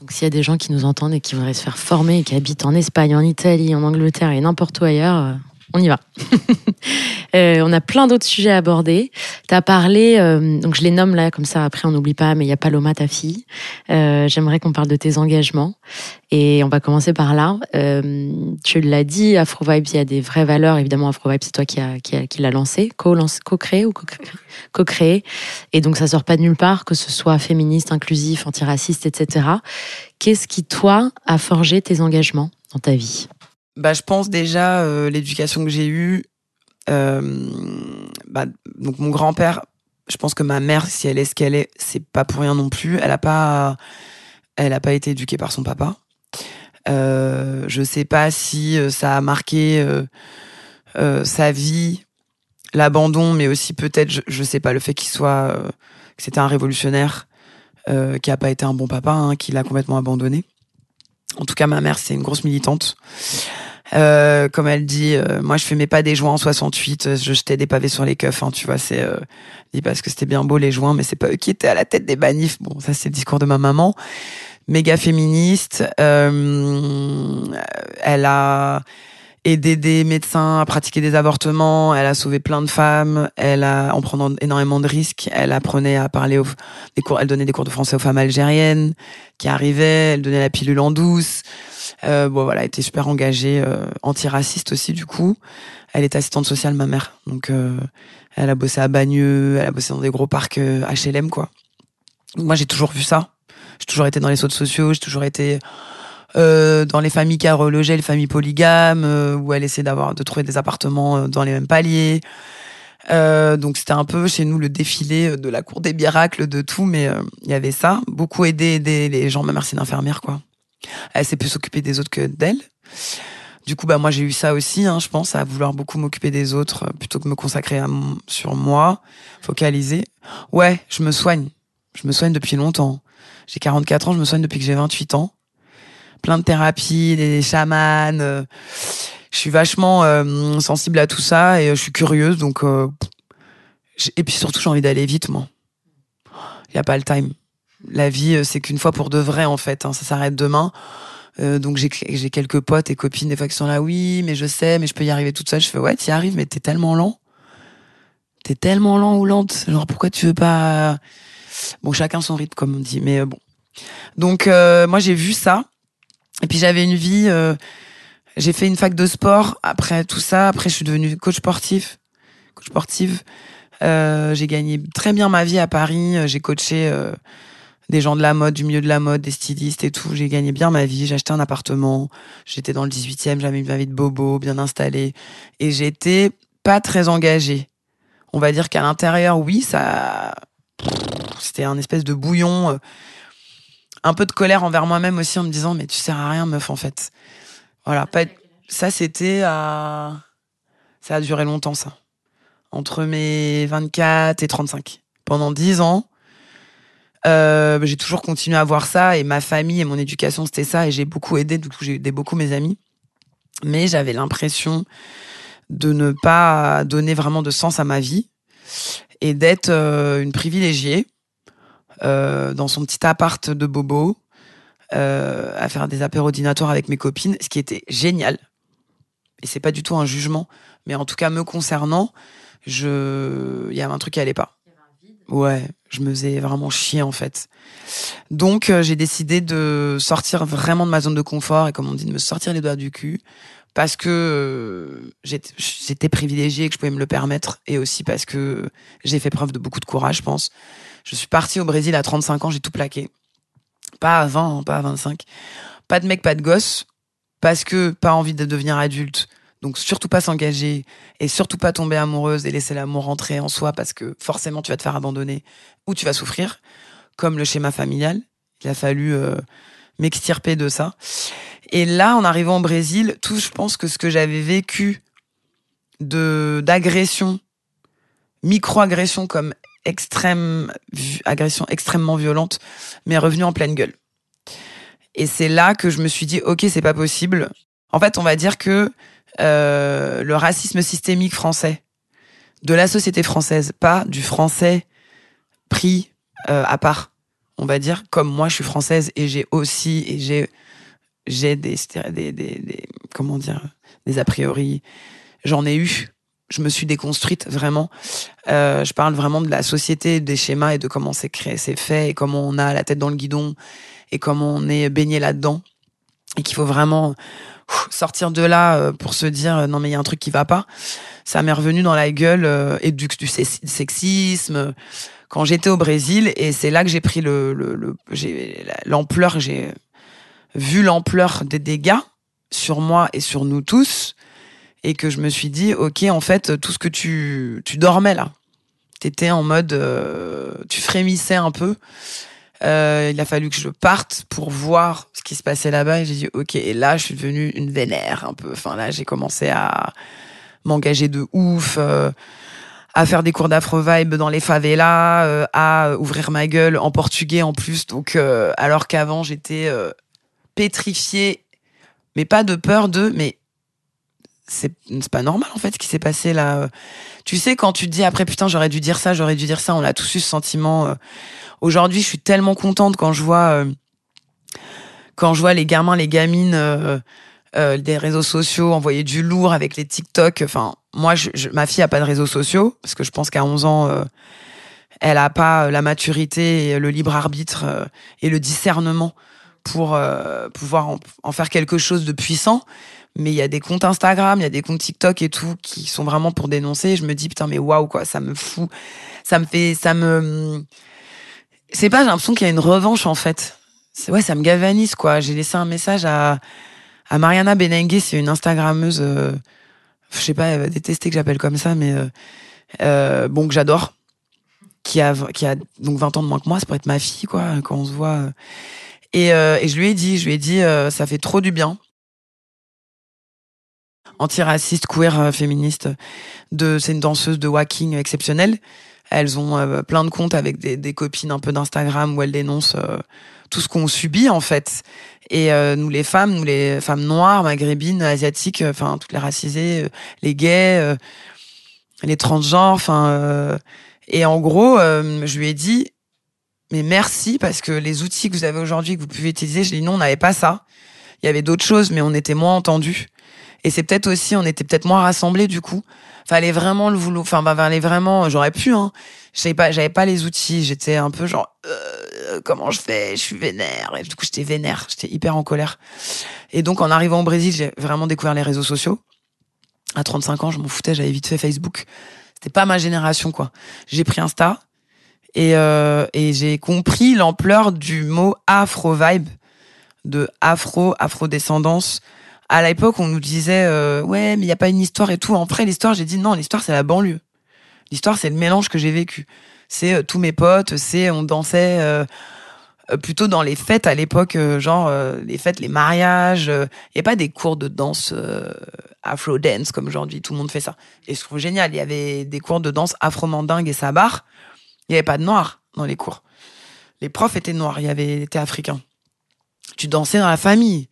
Donc s'il y a des gens qui nous entendent et qui voudraient se faire former et qui habitent en Espagne, en Italie, en Angleterre et n'importe où ailleurs, euh, on y va. euh, on a plein d'autres sujets à aborder. Tu as parlé, euh, donc je les nomme là, comme ça après on n'oublie pas, mais il y a Paloma, ta fille. Euh, J'aimerais qu'on parle de tes engagements. Et on va commencer par là. Tu l'as dit, Afrovibes, il y a des vraies valeurs. Évidemment, Afrovibes, c'est toi qui, a, qui, a, qui l'a lancé, co-créé ou co-créé. Et donc ça sort pas de nulle part, que ce soit féministe, inclusif, antiraciste, etc. Qu'est-ce qui, toi, a forgé tes engagements dans ta vie? Bah, je pense déjà euh, l'éducation que j'ai eue. Euh, bah, donc mon grand-père, je pense que ma mère, si elle est ce qu'elle est, c'est pas pour rien non plus. Elle a pas, elle a pas été éduquée par son papa. Euh, je sais pas si euh, ça a marqué euh, euh, sa vie, l'abandon, mais aussi peut-être, je, je, sais pas, le fait qu'il soit, que c'était un révolutionnaire, qui a pas été un bon papa, hein, qui l'a complètement abandonné. En tout cas, ma mère, c'est une grosse militante. Euh, comme elle dit, euh, moi je fumais pas des joints en 68, euh, je jetais des pavés sur les keufs, hein, tu vois, c'est euh, dit parce que c'était bien beau les joints, mais c'est pas eux qui étaient à la tête des manifs. Bon, ça c'est le discours de ma maman, méga féministe. Euh, elle a aidé des médecins à pratiquer des avortements, elle a sauvé plein de femmes, elle a en prenant énormément de risques, elle apprenait à parler aux, des cours, elle donnait des cours de français aux femmes algériennes qui arrivaient, elle donnait la pilule en douce. Euh, bon voilà, elle était super engagée, euh, antiraciste aussi du coup. Elle est assistante sociale, ma mère. Donc euh, elle a bossé à Bagneux, elle a bossé dans des gros parcs HLM euh, quoi. moi j'ai toujours vu ça. J'ai toujours été dans les sauts sociaux, j'ai toujours été euh, dans les familles a relogé, les familles polygames, euh, où elle essaie d'avoir de trouver des appartements dans les mêmes paliers. Euh, donc c'était un peu chez nous le défilé de la cour des miracles, de tout, mais il y avait ça. Beaucoup aider, aider les gens. Ma mère c'est une infirmière quoi. Elle s'est plus s'occuper des autres que d'elle. Du coup, bah moi j'ai eu ça aussi, hein, je pense, à vouloir beaucoup m'occuper des autres euh, plutôt que me consacrer à sur moi, focaliser. Ouais, je me soigne. Je me soigne depuis longtemps. J'ai 44 ans, je me soigne depuis que j'ai 28 ans. Plein de thérapies, des chamans. Euh, je suis vachement euh, sensible à tout ça et je suis curieuse, donc. et puis surtout, j'ai envie d'aller vite, moi. Il n'y a pas le time la vie, euh, c'est qu'une fois pour de vrai, en fait. Hein, ça s'arrête demain. Euh, donc j'ai quelques potes et copines des fois qui sont là, oui, mais je sais, mais je peux y arriver toute seule. Je fais, ouais, y arrives, mais t'es tellement lent. T'es tellement lent ou lente. Genre, pourquoi tu veux pas... Bon, chacun son rythme, comme on dit, mais euh, bon. Donc, moi, j'ai vu ça. Et puis, j'avais une vie... j'ai fait une fac de sport après tout ça. Après, je suis devenue coach sportif. Coach sportive. j'ai gagné très bien ma vie à Paris. J'ai coaché des gens de la mode, du milieu de la mode, des stylistes et tout. J'ai gagné bien ma vie. J'ai acheté un appartement. J'étais dans le 18e. J'avais ma vie de bobo, bien installée. Et j'étais pas très engagée. On va dire qu'à l'intérieur, oui, ça, c'était un espèce de bouillon. Un peu de colère envers moi-même aussi en me disant, mais tu sers à rien, meuf, en fait. Voilà. Pas... Ça, c'était à, ça a duré longtemps, ça. Entre mes 24 et 35. Pendant 10 ans, euh, j'ai toujours continué à voir ça et ma famille et mon éducation, c'était ça. Et j'ai beaucoup aidé, du coup, j'ai aidé beaucoup mes amis. Mais j'avais l'impression de ne pas donner vraiment de sens à ma vie et d'être euh, une privilégiée euh, dans son petit appart de bobo euh, à faire des apéros dînatoires avec mes copines, ce qui était génial. Et c'est pas du tout un jugement, mais en tout cas me concernant, je, il y avait un truc qui allait pas. Ouais, je me faisais vraiment chier en fait. Donc euh, j'ai décidé de sortir vraiment de ma zone de confort et comme on dit de me sortir les doigts du cul parce que euh, j'étais j'étais privilégiée et que je pouvais me le permettre et aussi parce que j'ai fait preuve de beaucoup de courage, je pense. Je suis partie au Brésil à 35 ans, j'ai tout plaqué. Pas à 20, hein, pas à 25. Pas de mec, pas de gosse parce que pas envie de devenir adulte. Donc surtout pas s'engager et surtout pas tomber amoureuse et laisser l'amour rentrer en soi parce que forcément tu vas te faire abandonner ou tu vas souffrir, comme le schéma familial. Il a fallu euh, m'extirper de ça. Et là, en arrivant au Brésil, tout, je pense que ce que j'avais vécu de d'agression, micro-agression comme extrême agression extrêmement violente, m'est revenu en pleine gueule. Et c'est là que je me suis dit, ok, c'est pas possible. En fait, on va dire que euh, le racisme systémique français de la société française, pas du français pris euh, à part. On va dire, comme moi, je suis française et j'ai aussi et j'ai j'ai des, des comment dire des a priori. J'en ai eu. Je me suis déconstruite vraiment. Euh, je parle vraiment de la société, des schémas et de comment c'est créé, c'est fait et comment on a la tête dans le guidon et comment on est baigné là-dedans et qu'il faut vraiment sortir de là euh, pour se dire euh, non mais il y a un truc qui va pas. Ça m'est revenu dans la gueule euh, et du, du sex- sexisme quand j'étais au Brésil et c'est là que j'ai pris le le- le- j'ai l'ampleur j'ai vu l'ampleur des dégâts sur moi et sur nous tous et que je me suis dit ok en fait tout ce que tu tu dormais là t'étais en mode euh, tu frémissais un peu. Euh, il a fallu que je parte pour voir ce qui se passait là-bas et j'ai dit ok et là je suis devenue une vénère un peu. Enfin là j'ai commencé à m'engager de ouf euh, à faire des cours d'afro vibe dans les favelas euh, à ouvrir ma gueule en portugais en plus. Donc euh, alors qu'avant j'étais euh, pétrifiée mais pas de peur de mais c'est pas normal en fait ce qui s'est passé là. Tu sais quand tu te dis après putain j'aurais dû dire ça j'aurais dû dire ça on a tous eu ce sentiment euh. aujourd'hui je suis tellement contente quand je vois euh, quand je vois les gamins les gamines euh, des réseaux sociaux envoyer du lourd avec les TikTok. Enfin moi ma fille a pas de réseaux sociaux parce que je pense qu'à 11 ans elle a pas la maturité le libre arbitre et le discernement pour pouvoir en faire quelque chose de puissant mais il y a des comptes Instagram, il y a des comptes TikTok et tout qui sont vraiment pour dénoncer. Je me dis putain mais waouh quoi, ça me fout, ça me fait, ça me, c'est pas j'ai l'impression qu'il y a une revanche en fait. Ouais ça me galvanise quoi. J'ai laissé un message à à Mariana Benengue, c'est une Instagrammeuse, euh, je sais pas, détester que j'appelle comme ça, mais euh, euh, bon que j'adore, qui a qui a donc 20 ans de moins que moi, ça pourrait être ma fille quoi quand on se voit. euh. Et, et je lui ai dit, je lui ai dit, ça fait trop du bien antiraciste, queer, euh, féministe. De, c'est une danseuse de walking exceptionnelle. Elles ont euh, plein de comptes avec des, des copines un peu d'Instagram où elles dénoncent euh, tout ce qu'on subit en fait. Et euh, nous les femmes, nous les femmes noires, maghrébines, asiatiques, enfin toutes les racisées, les gays, les transgenres, enfin. et en gros, je lui ai dit, mais merci parce que les outils que vous avez aujourd'hui que vous pouvez utiliser, je dit non, on n'avait pas ça. Il y avait d'autres choses, mais on était moins entendus. Et c'est peut-être aussi, on était peut-être moins rassemblés du coup. Fallait vraiment le vouloir. Enfin, bah, fallait vraiment. J'aurais pu. Hein. J'avais pas, j'avais pas les outils. J'étais un peu genre, euh, comment je fais? Je suis vénère. Et du coup, j'étais vénère. J'étais hyper en colère. Et donc, en arrivant au Brésil, j'ai vraiment découvert les réseaux sociaux. À 35 ans, je m'en foutais. J'avais vite fait Facebook. C'était pas ma génération, quoi. J'ai pris Insta. Et, euh, et j'ai compris l'ampleur du mot afro vibe, de afro, afro-descendance. À l'époque, on nous disait euh, ouais, mais il y a pas une histoire et tout. Après l'histoire, j'ai dit non, l'histoire c'est la banlieue. L'histoire c'est le mélange que j'ai vécu. C'est euh, tous mes potes, c'est on dansait euh, euh, plutôt dans les fêtes à l'époque, euh, genre euh, les fêtes, les mariages. Il n'y a pas des cours de danse euh, afro dance comme aujourd'hui, tout le monde fait ça. Et je trouve génial. Il y avait des cours de danse afro mandingue et sabar. Il n'y avait pas de noirs dans les cours. Les profs étaient noirs, il y avait étaient africains. Tu dansais dans la famille.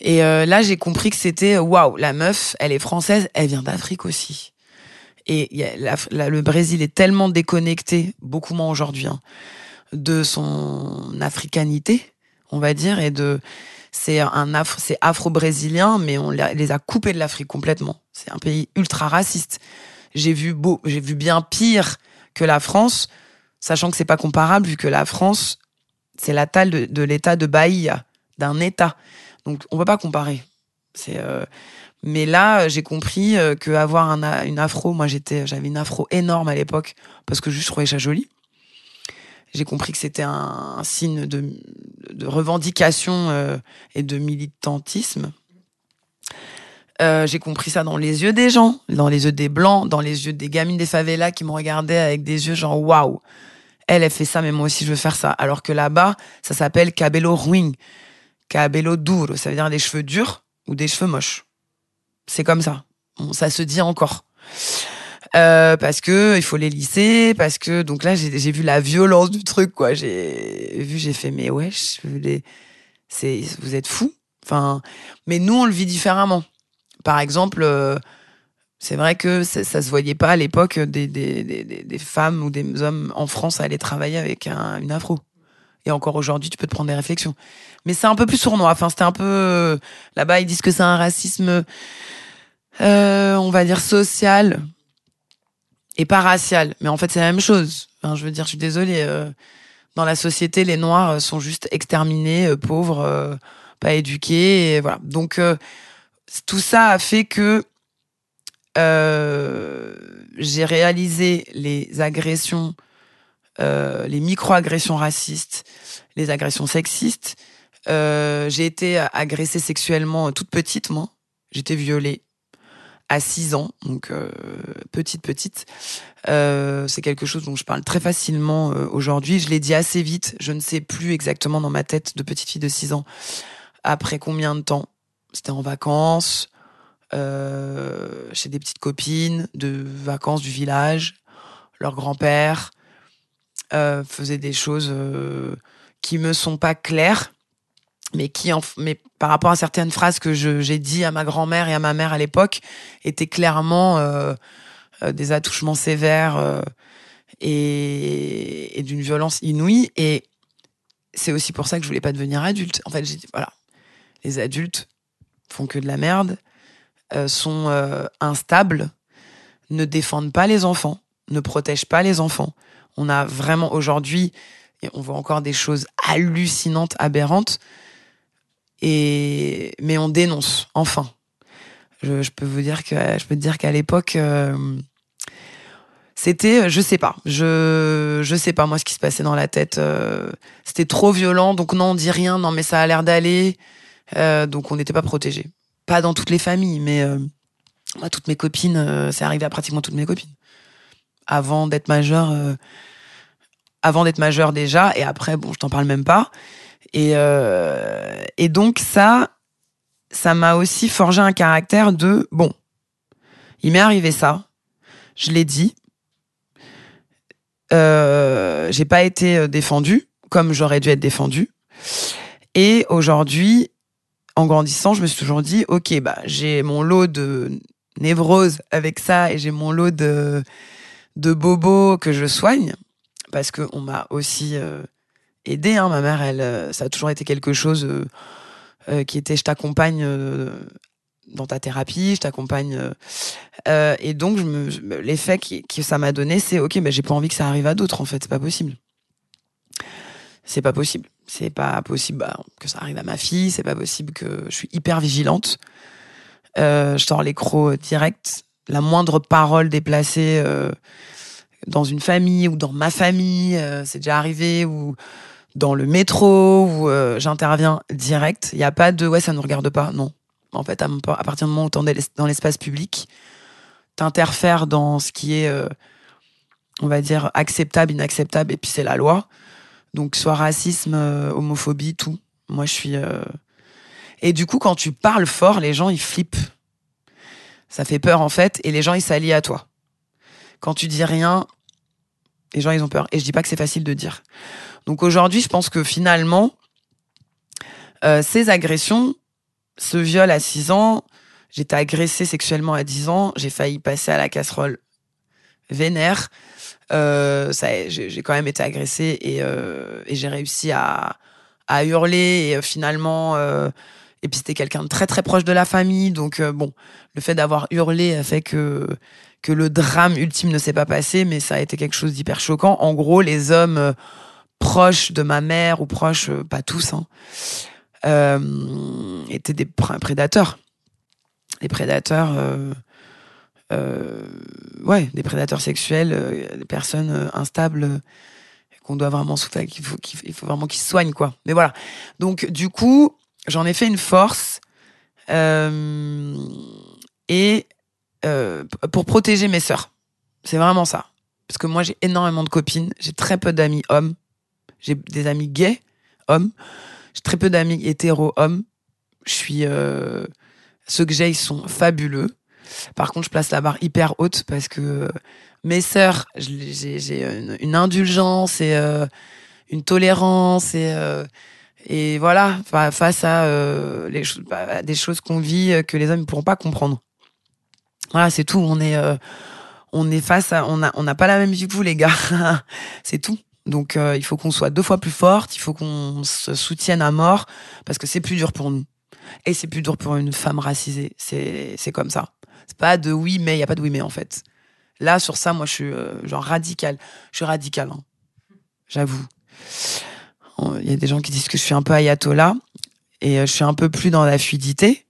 Et euh, là, j'ai compris que c'était waouh, la meuf, elle est française, elle vient d'Afrique aussi. Et le Brésil est tellement déconnecté, beaucoup moins aujourd'hui, hein, de son africanité, on va dire, et de c'est un afro, c'est afro-brésilien, mais on les a coupés de l'Afrique complètement. C'est un pays ultra raciste. J'ai vu beau, j'ai vu bien pire que la France, sachant que c'est pas comparable vu que la France c'est la de, de l'État de Bahia, d'un État. Donc on peut pas comparer. Euh, mais là j'ai compris euh, que avoir un, une afro, moi j'étais j'avais une afro énorme à l'époque parce que je trouvais ça joli. J'ai compris que c'était un, signe de, revendication euh, et de militantisme. J'ai compris ça dans les yeux des gens, dans les yeux des blancs, dans les yeux des gamines des favelas qui me regardaient avec des yeux genre waouh, elle, elle fait ça, mais moi aussi je veux faire ça. Alors que là-bas, ça s'appelle cabello ruin, cabello duro, ça veut dire des cheveux durs ou des cheveux moches. C'est comme ça. Ça se dit encore. Euh, parce que il faut les lisser, parce que donc là j'ai j'ai vu la violence du truc quoi. J'ai vu, j'ai fait mais wesh, les- c'est vous êtes fous. Enfin, mais nous on le vit différemment. Par exemple, euh, c'est vrai que ça, ça se voyait pas à l'époque des, des, des, des- femmes ou des hommes en France à aller travailler avec un- une afro. Et encore aujourd'hui, tu peux te prendre des réflexions. Mais c'est un peu plus sournois. Enfin, c'était un peu euh, là-bas, ils disent que c'est un racisme, euh, on va dire social et pas racial. Mais en fait, c'est la même chose. Je veux dire, je suis désolée. euh, dans la société, les Noirs sont juste exterminés, pauvres, pas éduqués. Voilà. Donc, tout ça a fait que j'ai réalisé les agressions, euh, les micro-agressions racistes, les agressions sexistes. Euh, j'ai été agressée sexuellement toute petite, moi. J'étais violée à 6 ans, donc euh, petite, petite. Euh, c'est quelque chose dont je parle très facilement euh, aujourd'hui. Je l'ai dit assez vite, je ne sais plus exactement dans ma tête de petite fille de 6 ans après combien de temps. C'était en vacances, euh, chez des petites copines de vacances du village. Leur grand-père euh, faisait des choses euh, qui me sont pas claires, mais qui, en, mais par rapport à certaines phrases que j'ai dit à ma grand-mère et à ma mère à l'époque, étaient clairement des attouchements sévères et, d'une violence inouïe. Et c'est aussi pour ça que je voulais pas devenir adulte. En fait, j'ai dit voilà, les adultes font que de la merde, sont euh, instables, ne défendent pas les enfants, ne protègent pas les enfants. On a vraiment aujourd'hui, et on voit encore des choses hallucinantes, aberrantes, et mais on dénonce enfin. Je, peux vous dire que je peux dire qu'à l'époque, euh, c'était, je sais pas, je je sais pas moi ce qui se passait dans la tête. euh, c'était trop violent, donc non, on dit rien, non mais ça a l'air d'aller, euh, donc on n'était pas protégés. Pas dans toutes les familles, mais euh, moi, toutes mes copines, euh, c'est arrivé à pratiquement toutes mes copines. Avant d'être majeure, euh, avant d'être majeure déjà, et après, bon, je t'en parle même pas. Et, et donc ça, ça m'a aussi forgé un caractère de bon, il m'est arrivé ça, je l'ai dit, j'ai pas été défendue comme j'aurais dû être défendue. Et aujourd'hui, en grandissant, je me suis toujours dit, ok, bah j'ai mon lot de névrose avec ça et j'ai mon lot de de bobos que je soigne parce que on m'a aussi euh, aidé. Hein. Ma mère, elle, euh, ça a toujours été quelque chose euh, euh, qui était, je t'accompagne dans ta thérapie, je t'accompagne. et donc, l'effet que ça m'a donné, c'est ok, mais j'ai pas envie que ça arrive à d'autres. En fait, c'est pas possible. C'est pas possible. C'est pas possible bah, que ça arrive à ma fille. C'est pas possible que je suis hyper vigilante. Euh, je sors les crocs direct. La moindre parole déplacée euh, dans une famille ou dans ma famille, euh, c'est déjà arrivé, ou dans le métro, où euh, j'interviens direct. Il n'y a pas de ouais, ça ne nous regarde pas. Non. En fait, à, partir du moment où tu dans l'espace public, tu interfères dans ce qui est, euh, on va dire, acceptable, inacceptable, et puis c'est la loi. Donc, soit racisme, homophobie, tout. Moi, je suis. Et du coup, quand tu parles fort, les gens, ils flippent. Ça fait peur, en fait, et les gens, ils s'allient à toi. Quand tu dis rien, les gens, ils ont peur. Et je dis pas que c'est facile de dire. Donc aujourd'hui, je pense que finalement, euh, ces agressions, ce viol à 6 ans, j'étais agressée sexuellement à 10 ans, j'ai failli passer à la casserole vénère. Euh, ça, j'ai quand même été agressée et, euh, et j'ai réussi à, à, hurler et euh, finalement, euh, et puis c'était quelqu'un de très très proche de la famille, donc euh, bon, le fait d'avoir hurlé a fait que que le drame ultime ne s'est pas passé, mais ça a été quelque chose d'hyper choquant. En gros, les hommes euh, proches de ma mère ou proches, pas tous, hein, étaient des prédateurs. Des prédateurs, ouais, des prédateurs sexuels, des personnes instables qu'on doit vraiment souffrir, qu'il faut, vraiment qu'ils se soignent, quoi. Mais voilà. Donc, du coup, j'en ai fait une force. et euh, pour protéger mes sœurs. C'est vraiment ça. Parce que moi, j'ai énormément de copines, j'ai très peu d'amis hommes, j'ai des amis gays hommes, j'ai très peu d'amis hétéros hommes. Je suis, euh, ceux que j'ai, ils sont fabuleux. Par contre, je place la barre hyper haute parce que mes sœurs, j'ai une, indulgence et euh, une tolérance et euh, voilà face à euh, bah, des choses qu'on vit que les hommes ne pourront pas comprendre. Voilà, c'est tout. On est, face à, on on n'a pas la même vie que vous, les gars. c'est tout. Donc, il faut qu'on soit deux fois plus forte. Il faut qu'on se soutienne à mort parce que c'est plus dur pour nous. Et c'est plus dur pour une femme racisée. C'est comme ça. C'est pas de oui mais. Il y a pas de oui mais en fait. Là, sur ça, moi, je suis euh, genre radical. Je suis radical. Hein. J'avoue. Il y a des gens qui disent que je suis un peu ayatollah et je suis un peu plus dans la fluidité.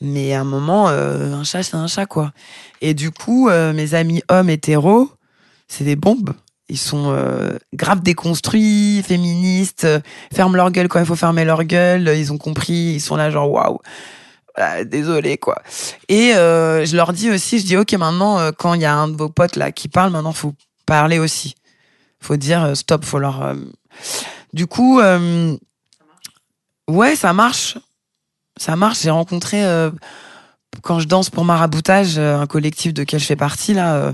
Mais à un moment, euh, un chat, c'est un chat, quoi. Et du coup, euh, mes amis hommes hétéros, c'est des bombes. Ils sont euh, grave déconstruits, féministes, ferment leur gueule quand il faut fermer leur gueule. Ils ont compris, ils sont là genre waouh. Désolé quoi. Et je leur dis aussi, je dis ok maintenant quand il y a un de vos potes là qui parle, maintenant faut parler aussi. Faut dire stop, faut leur. Du coup, ouais ça marche ça marche. J'ai rencontré euh, quand je danse pour Maraboutage, euh, un collectif de quel je fais partie là, euh,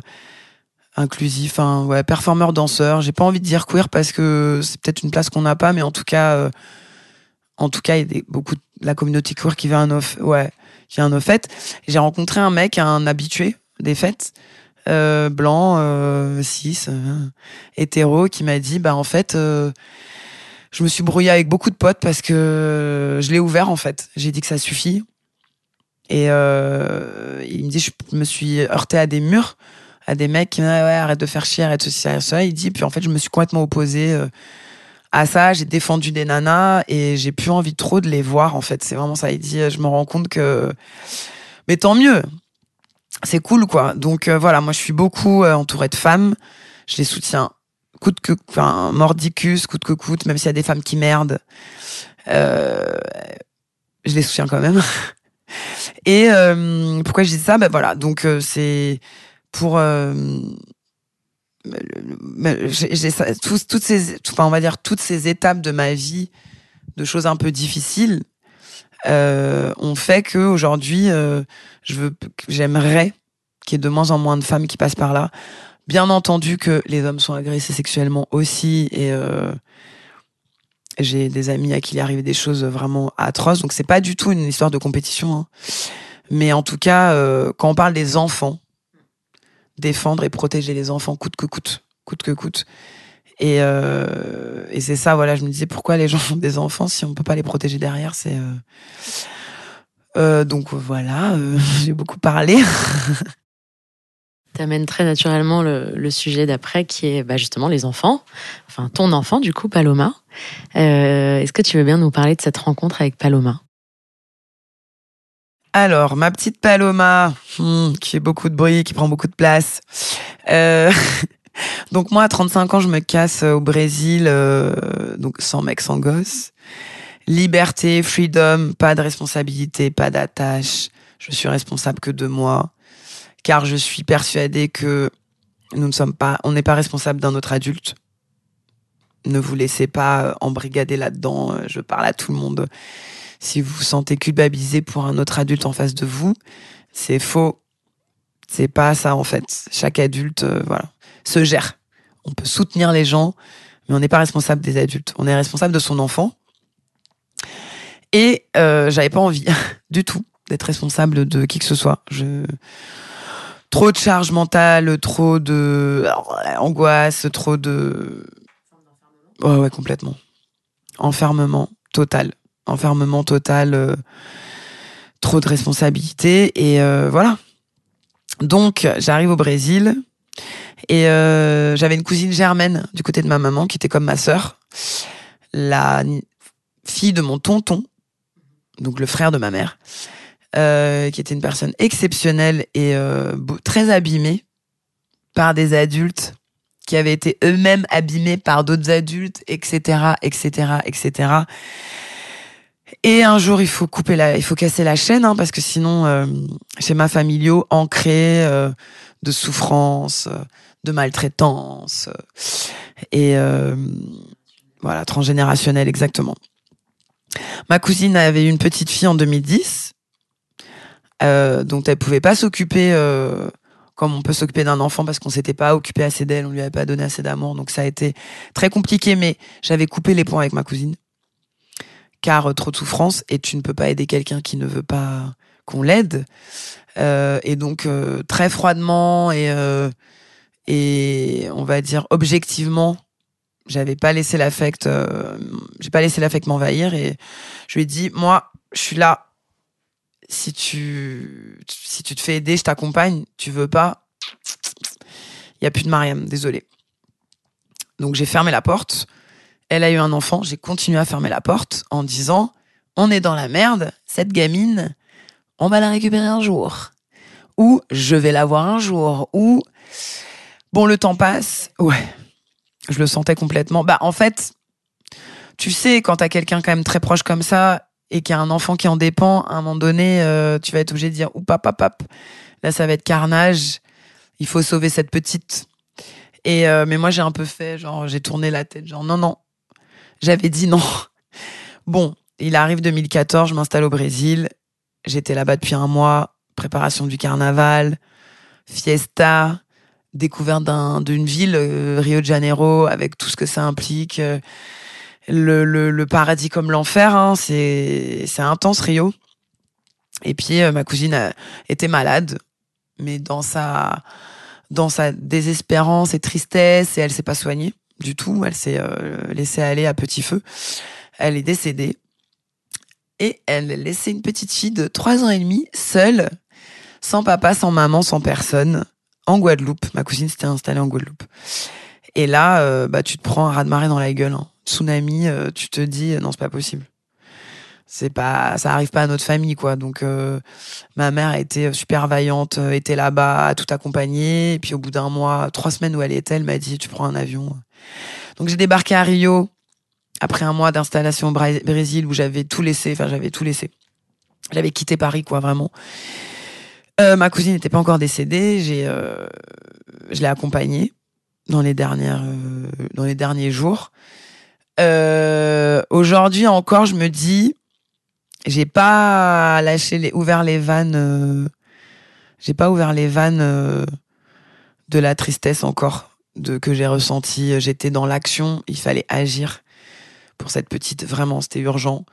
inclusif, hein, ouais, performeur danseur. J'ai pas envie de dire queer parce que c'est peut-être une place qu'on n'a pas, mais en tout cas, en tout cas, il y a beaucoup de la communauté queer qui vient un off, ouais, qui un fait. J'ai rencontré un mec, un habitué des fêtes. blanc, cis, hétéro, qui m'a dit bah en fait je me suis brouillée avec beaucoup de potes parce que je l'ai ouvert en fait. J'ai dit que ça suffit. Et euh, il me dit, je me suis heurté à des murs, à des mecs qui me disent, ouais, arrête de faire chier, arrête ceci, arrête ça. Il dit, puis en fait, je me suis complètement opposée euh, à ça. J'ai défendu des nanas et j'ai plus envie trop de les voir en fait. C'est vraiment ça. Il dit, je me rends compte que, mais tant mieux. C'est cool quoi. Donc euh, voilà, moi je suis beaucoup euh, entourée de femmes. Je les soutiens coûte que, enfin, mordicus, coûte que coûte, même s'il y a des femmes qui merdent, euh, je les soutiens quand même. Et euh, pourquoi je dis ça? Ben voilà, donc euh, c'est pour euh, j'ai toutes ces, enfin on va dire toutes ces étapes de ma vie, de choses un peu difficiles, euh, ont fait que aujourd'hui, je veux, j'aimerais qu'il y ait de moins en moins de femmes qui passent par là. Bien entendu que les hommes sont agressés sexuellement aussi et euh, j'ai des amis à qui il arrive des choses vraiment atroces. Donc c'est pas du tout une histoire de compétition. Hein. Mais en tout cas, euh, quand on parle des enfants, défendre et protéger les enfants coûte que coûte, coûte que coûte. Et, euh, et c'est ça, voilà, je me disais pourquoi les gens font des enfants si on peut pas les protéger derrière, c'est donc voilà, j'ai beaucoup parlé. t'amènes très naturellement le, sujet d'après qui est bah, justement les enfants, enfin ton enfant du coup, Paloma. Euh, Est-ce que tu veux bien nous parler de cette rencontre avec Paloma? Alors, ma petite Paloma, hmm, qui fait beaucoup de bruit, qui prend beaucoup de place. Euh, donc moi, à 35 ans, je me casse au Brésil, euh, donc sans mec, sans gosse. Liberté, freedom, pas de responsabilité, pas d'attache. Je suis responsable que de moi, car je suis persuadée que nous ne sommes pas, on n'est pas responsable d'un autre adulte. Ne vous laissez pas embrigader là-dedans. Je parle à tout le monde. Si vous vous sentez culpabilisé pour un autre adulte en face de vous, c'est faux. C'est pas ça en fait. Chaque adulte, euh, voilà, se gère. On peut soutenir les gens, mais on n'est pas responsable des adultes. On est responsable de son enfant. Et euh, j'avais pas envie du tout d'être responsable de qui que ce soit. Je trop de charge mentale, trop de angoisse, trop de ouais ouais complètement enfermement total, enfermement total, euh, trop de responsabilités et euh, voilà. Donc j'arrive au Brésil et euh, j'avais une cousine germaine du côté de ma maman qui était comme ma sœur, la fille de mon tonton, donc le frère de ma mère. Qui était une personne exceptionnelle et très abîmée par des adultes qui avaient été eux-mêmes abîmés par d'autres adultes, etc., etc., etc. Et un jour, il faut couper la, il faut casser la chaîne, hein, parce que sinon, euh, schéma familiaux ancrés euh, de souffrance, de maltraitance, et euh, voilà, transgénérationnel exactement. Ma cousine avait une petite fille en 2010 euh, dont elle pouvait pas s'occuper euh, comme on peut s'occuper d'un enfant parce qu'on s'était pas occupé assez d'elle, on lui avait pas donné assez d'amour, donc ça a été très compliqué. Mais j'avais coupé les ponts avec ma cousine, car euh, trop de souffrance et tu ne peux pas aider quelqu'un qui ne veut pas qu'on l'aide. Euh, et donc euh, très froidement et et on va dire objectivement, j'avais pas laissé l'affect, j'ai pas laissé l'affect m'envahir et je lui ai dit moi je suis là si tu si tu te fais aider, je t'accompagne. Tu veux pas, il y a plus de Mariam. Désolé. Donc j'ai fermé la porte. Elle a eu un enfant. J'ai continué à fermer la porte en disant on est dans la merde. Cette gamine, on va la récupérer un jour. Ou je vais la voir un jour. Ou bon, le temps passe. Ouais, je le sentais complètement. Bah en fait, tu sais quand t'as quelqu'un quand même très proche comme ça et qu'il a un enfant qui en dépend, à un moment donné, euh, tu vas être obligé de dire ou pap, pap, là ça va être carnage, il faut sauver cette petite. Et euh, mais moi j'ai un peu fait, genre j'ai tourné la tête, genre non non, j'avais dit non. Bon, il arrive 2014, je m'installe au Brésil, j'étais là-bas depuis un mois, préparation du carnaval, fiesta, découverte d'un, d'une ville, euh, Rio de Janeiro, avec tout ce que ça implique. euh, le, le, le paradis comme l'enfer. Hein, c'est c'est intense Rio. Et puis euh, ma cousine a- était malade, mais dans sa dans sa désespérance et tristesse, et elle s'est pas soignée du tout. Elle s'est euh, laissée aller à petit feu. Elle est décédée. Et elle a laissé une petite fille de trois ans et demi, seule, sans papa, sans maman, sans personne, en Guadeloupe. Ma cousine s'était installée en Guadeloupe. Et là, euh, bah, tu te prends un raz-de-marée dans la gueule. hein. Tsunami, euh, tu te dis, non, c'est pas possible. C'est pas, ça arrive pas à notre famille, quoi. Donc, ma mère été super vaillante, était là-bas, tout accompagné. Et puis, au bout d'un mois, trois semaines où elle était, elle m'a dit, tu prends un avion. Donc, j'ai débarqué à Rio après un mois d'installation au Brésil où j'avais tout laissé. Enfin, j'avais tout laissé. J'avais quitté Paris, quoi, vraiment. Euh, ma cousine n'était pas encore décédée. J'ai, euh, je l'ai accompagnée dans les euh, derniers jours. Aujourd'hui encore, je me dis, j'ai pas lâché ouvert les vannes, j'ai pas ouvert les vannes de la tristesse encore de que j'ai ressenti. J'étais dans l'action, il fallait agir pour cette petite. Vraiment, c'était urgent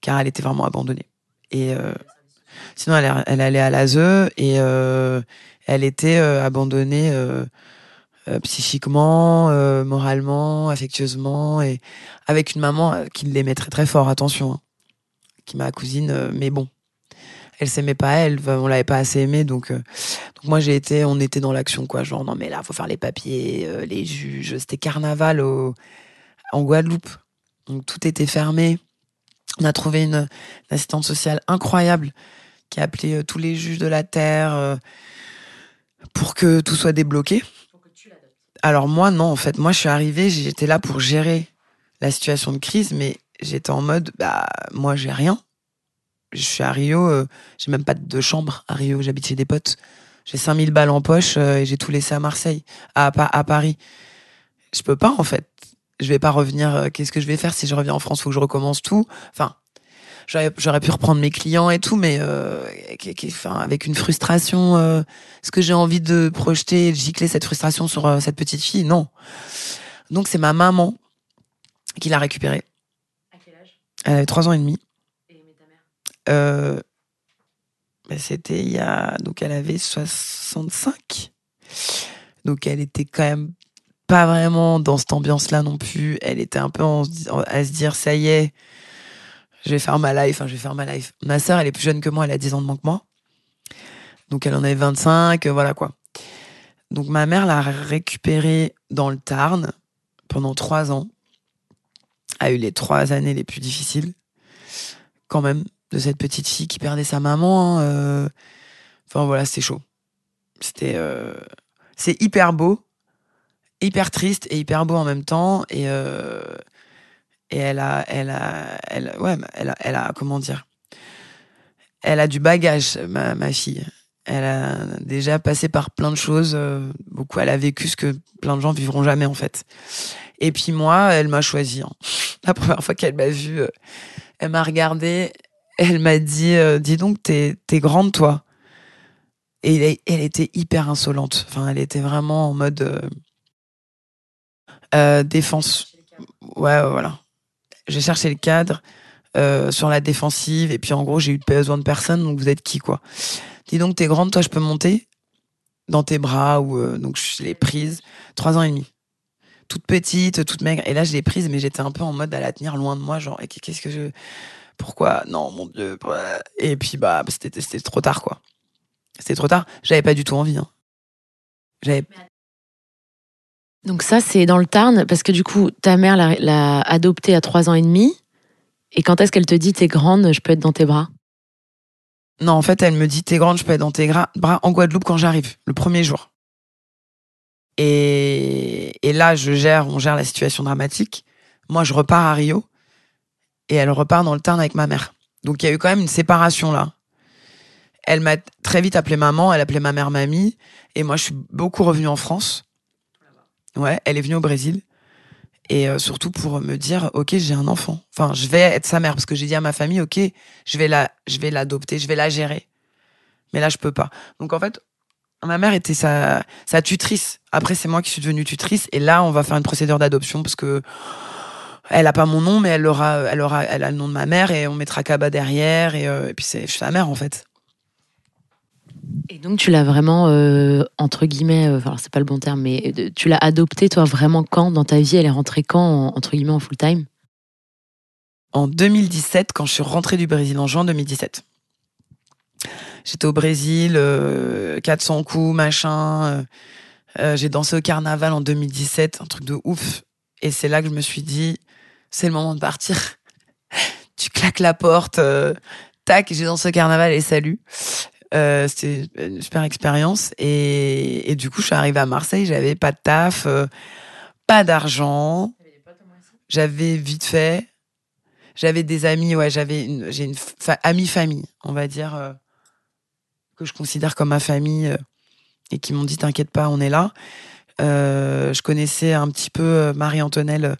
car elle était vraiment abandonnée. Et euh, sinon, elle, allait à l'ASE et euh, elle était euh, abandonnée. euh, euh, psychiquement, euh, moralement, affectueusement, et avec une maman euh, qui l'aimait très très fort, attention, hein, qui ma cousine, euh, mais bon, elle s'aimait pas elle, on l'avait pas assez aimée, donc, euh, donc moi j'ai été, on était dans l'action quoi, genre non mais là faut faire les papiers, euh, les juges, c'était carnaval au, en Guadeloupe, donc tout était fermé. On a trouvé une, une assistante sociale incroyable qui a appelé euh, tous les juges de la terre pour que tout soit débloqué. Alors moi, non, en fait, moi, je suis arrivée, j'étais là pour gérer la situation de crise, mais j'étais en mode, bah, moi, j'ai rien. Je suis à Rio, euh, j'ai même pas de chambre à Rio, j'habite chez des potes. J'ai 5000 balles en poche euh, et j'ai tout laissé à Marseille, à, Pa- à Paris. Je peux pas, en fait. Je vais pas revenir, euh, qu'est-ce que je vais faire si je reviens en France? Faut que je recommence tout. Enfin, j'aurais j'aurais pu reprendre mes clients et tout, mais euh, qui- qui- enfin, avec une frustration. euh, Est-ce que j'ai envie de projeter, de gicler cette frustration sur euh, cette petite fille? Non. Donc c'est ma maman qui l'a récupérée. À quel âge? Elle avait trois ans et demi. Euh, ben, C'était il y a. Donc elle avait 65. Donc elle était quand même pas vraiment dans cette ambiance-là non plus. Elle était un peu à se dire ça y est, je vais faire ma life, hein, je vais faire ma life. Ma sœur, elle est plus jeune que moi, elle a 10 ans de moins que moi. Donc elle en avait 25, euh, voilà quoi. Donc ma mère l'a récupérée dans le Tarn pendant trois ans. A eu les trois années les plus difficiles, quand même, de cette petite fille qui perdait sa maman. hein, euh. Enfin voilà, c'était chaud. C'était, euh, c'est hyper beau, hyper triste et hyper beau en même temps. Et euh, et elle a, elle a, elle, ouais, elle a, elle a, comment dire, elle a du bagage, ma, ma fille. Elle a déjà passé par plein de choses. beaucoup, elle a vécu ce que plein de gens vivront jamais en fait. Et puis moi, elle m'a choisi. hein. La première fois qu'elle m'a vue, elle m'a regardée, elle m'a dit, euh, dis donc, t'es, grande toi. Et elle, était hyper insolente. Enfin, elle était vraiment en mode euh, euh, défense. Ouais, voilà. J'ai cherché le cadre sur la défensive et puis en gros j'ai eu besoin de personne donc vous êtes qui quoi Dis donc t'es grande toi je peux monter? Dans tes bras ou donc je l'ai prise trois ans et demi toute petite toute maigre et là je l'ai prise mais j'étais un peu en mode à la tenir loin de moi genre qu'est-ce que je pourquoi non mon dieu pourquoi et puis bah c'était c'était trop tard quoi c'était trop tard j'avais pas du tout envie hein. j'avais Donc ça, c'est dans le Tarn, parce que du coup, ta mère l'a- l'a adoptée à trois ans et demi. Et quand est-ce qu'elle te dit, t'es grande, je peux être dans tes bras? Non, en fait, elle me dit T'es grande, je peux être dans tes gra- bras en Guadeloupe quand j'arrive, le premier jour. Et, et là, je gère, on gère la situation dramatique. Moi, je repars à Rio et elle repart dans le Tarn avec ma mère. Donc, il y a eu quand même une séparation là. Elle m'a très vite appelé maman, elle appelait ma mère mamie. Et moi, je suis beaucoup revenue en France. Ouais, elle est venue au Brésil. Et euh, surtout pour me dire, ok, j'ai un enfant. Enfin, je vais être sa mère parce que j'ai dit à ma famille, ok, je vais la, je l'adopter, je vais la gérer. Mais là, je peux pas. Donc en fait, ma mère était sa tutrice. Après, c'est moi qui suis devenue tutrice. Et là, on va faire une procédure d'adoption parce que elle a pas mon nom, mais elle aura, elle aura, elle a le nom de ma mère et on mettra Kaba derrière. Et, euh, et puis c'est, je suis sa mère en fait. Et donc, tu l'as vraiment, euh, entre guillemets, euh, c'est pas le bon terme, mais euh, tu l'as adoptée, toi, vraiment quand dans ta vie? Elle est rentrée quand, en- entre guillemets, en full time? En 2017 quand je suis rentrée du Brésil en juin 2017. J'étais au Brésil, euh, 400 coups, machin. j'ai dansé au carnaval en 2017, un truc de ouf. Et c'est là que je me suis dit, c'est le moment de partir. tu claques la porte, euh, tac, j'ai dansé au carnaval et salut. Euh, C'était une super expérience. Et, du coup, je suis arrivée à Marseille, j'avais pas de taf, euh, pas d'argent. J'avais vite fait. J'avais des amis, ouais, j'avais une, j'ai une amie famille, on va dire, que je considère comme ma famille et qui m'ont dit t'inquiète pas, on est là. Je connaissais un petit peu Marie-Antonelle euh,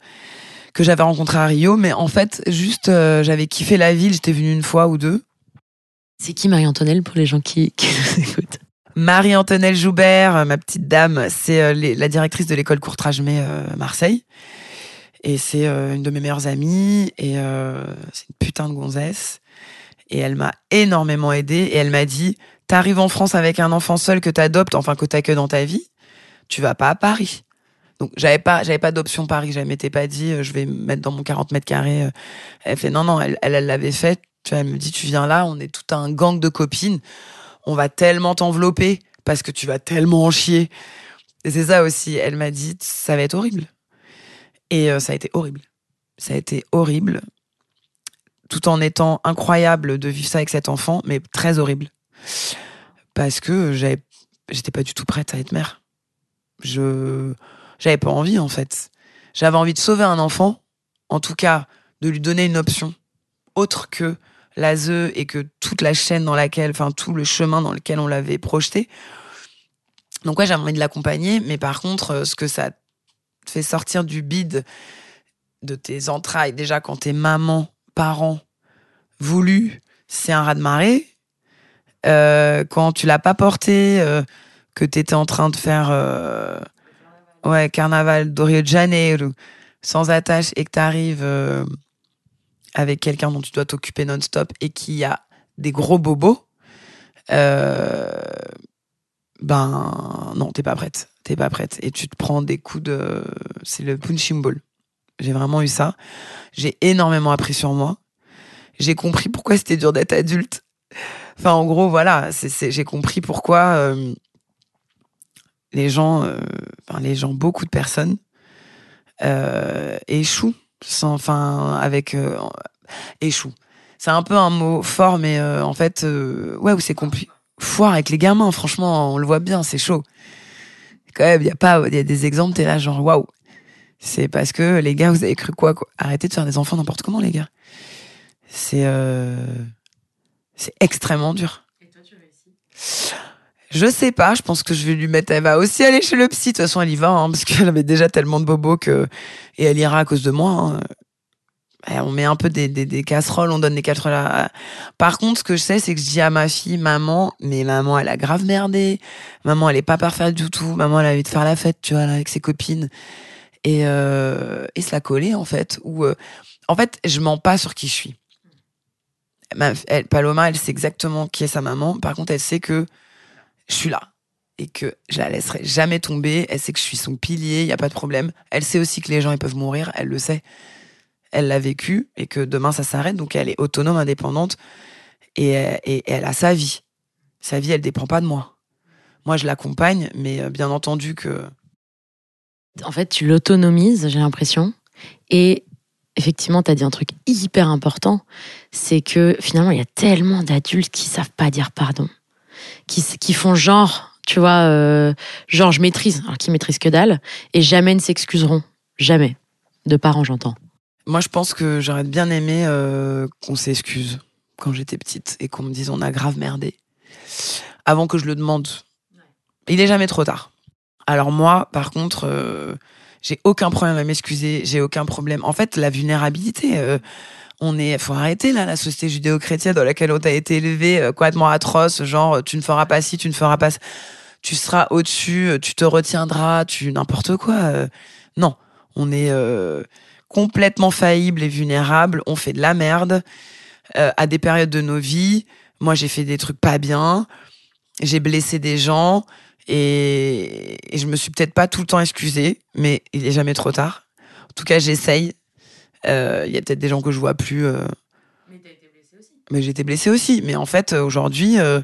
que j'avais rencontrée à Rio, mais en fait, juste, euh, j'avais kiffé la ville, j'étais venue une fois ou deux. C'est qui Marie-Antonelle pour les gens qui, qui nous écoutent? Marie-Antonelle Joubert, euh, ma petite dame, c'est euh, la directrice de l'école Courtrage-May euh, Marseille. Et c'est une de mes meilleures amies. Et c'est une putain de gonzesse. Et elle m'a énormément aidée. Et elle m'a dit T'arrives en France avec un enfant seul que t'adoptes, enfin que t'as que dans ta vie, tu vas pas à Paris. Donc j'avais pas j'avais pas d'option Paris, je m'étais pas dit euh, je vais me mettre dans mon 40 mètres carrés. euh. Elle fait non non, elle elle l'avait fait. Tu vois, elle me dit tu viens là, on est tout un gang de copines, on va tellement t'envelopper parce que tu vas tellement en chier. Et c'est ça aussi, elle m'a dit ça va être horrible. Et euh, ça a été horrible. Ça a été horrible tout en étant incroyable de vivre ça avec cet enfant, mais très horrible. Parce que j'avais, j'étais pas du tout prête à être mère. Je, j'avais pas envie en fait. J'avais envie de sauver un enfant, en tout cas de lui donner une option autre que l'ASE et que toute la chaîne dans laquelle, enfin tout le chemin dans lequel on l'avait projeté. Donc ouais, j'avais envie de l'accompagner, mais par contre, euh, ce que ça te fait sortir du bide de tes entrailles, déjà quand t'es maman, parent, voulu, c'est un raz-de-marée. Euh, quand tu l'as pas porté, euh, que t'étais en train de faire ouais, carnaval de Rio de Janeiro, sans attache, et que t'arrives euh, avec quelqu'un dont tu dois t'occuper non-stop et qui a des gros bobos, euh, ben non, t'es pas prête. T'es pas prête. Et tu te prends des coups de. C'est le punching ball. J'ai vraiment eu ça. J'ai énormément appris sur moi. J'ai compris pourquoi c'était dur d'être adulte. Enfin, en gros, voilà, j'ai compris pourquoi euh, les gens, euh, enfin, les gens, beaucoup de personnes euh, échouent, sans, enfin, avec euh. C'est un peu un mot fort, mais euh, en fait, ouais, où c'est compliqué. Foire avec les gamins, franchement, on le voit bien, c'est chaud. Quand même, il y a pas, y a des exemples, t'es là, genre, waouh. C'est parce que les gars, vous avez cru quoi, quoi? Arrêtez de faire des enfants n'importe comment, les gars. C'est, c'est extrêmement dur. Je sais pas, je pense que je vais lui mettre. Elle va aussi aller chez le psy. De toute façon, elle y va, hein, parce qu'elle avait déjà tellement de bobos que. Et elle ira à cause de moi. hein. On met un peu des, des, des casseroles, on donne des casseroles à. Par contre, ce que je sais, c'est que je dis à ma fille, maman, mais maman, elle a grave merdé. Maman, elle est pas parfaite du tout. Maman, elle a envie de faire la fête, tu vois, là, avec ses copines. Et, euh, et se la coller, en fait. Ou, euh, en fait, je mens pas sur qui je suis. Ma- elle, Paloma, elle sait exactement qui est sa maman. Par contre, elle sait que je suis là et que je la laisserai jamais tomber. Elle sait que je suis son pilier, il y a pas de problème. Elle sait aussi que les gens ils peuvent mourir, elle le sait. Elle l'a vécu et que demain ça s'arrête, donc elle est autonome, indépendante et, et elle a sa vie. Sa vie, elle dépend pas de moi. Moi, je l'accompagne, mais euh, bien entendu que En fait, tu l'autonomises, j'ai l'impression. Et effectivement, tu as dit un truc hyper important, c'est que finalement, il y a tellement d'adultes qui savent pas dire pardon, qui, font genre, tu vois, euh, genre je maîtrise, alors qu'ils maîtrisent que dalle, et jamais ne s'excuseront, jamais. De parents, j'entends. moi, je pense que j'aurais bien aimé euh, qu'on s'excuse quand j'étais petite et qu'on me dise on a grave merdé avant que je le demande. Il est jamais trop tard. Alors moi, par contre, euh, j'ai aucun problème à m'excuser, j'ai aucun problème. En fait, la vulnérabilité, euh, on est, faut arrêter là la société judéo-chrétienne dans laquelle on a été élevé, euh, complètement atroce, genre tu ne feras pas ci, tu ne feras pas, ça. tu seras au-dessus, euh, tu te retiendras, tu n'importe quoi. euh. non, on est euh, complètement faillible et vulnérable, on fait de la merde euh, à des périodes de nos vies. Moi, j'ai fait des trucs pas bien, j'ai blessé des gens et, et je me suis peut-être pas tout le temps excusée, mais il est jamais trop tard. En tout cas, j'essaye. Euh, Il y a peut-être des gens que je vois plus. euh, mais j'ai été blessée aussi. Mais en fait, aujourd'hui, euh,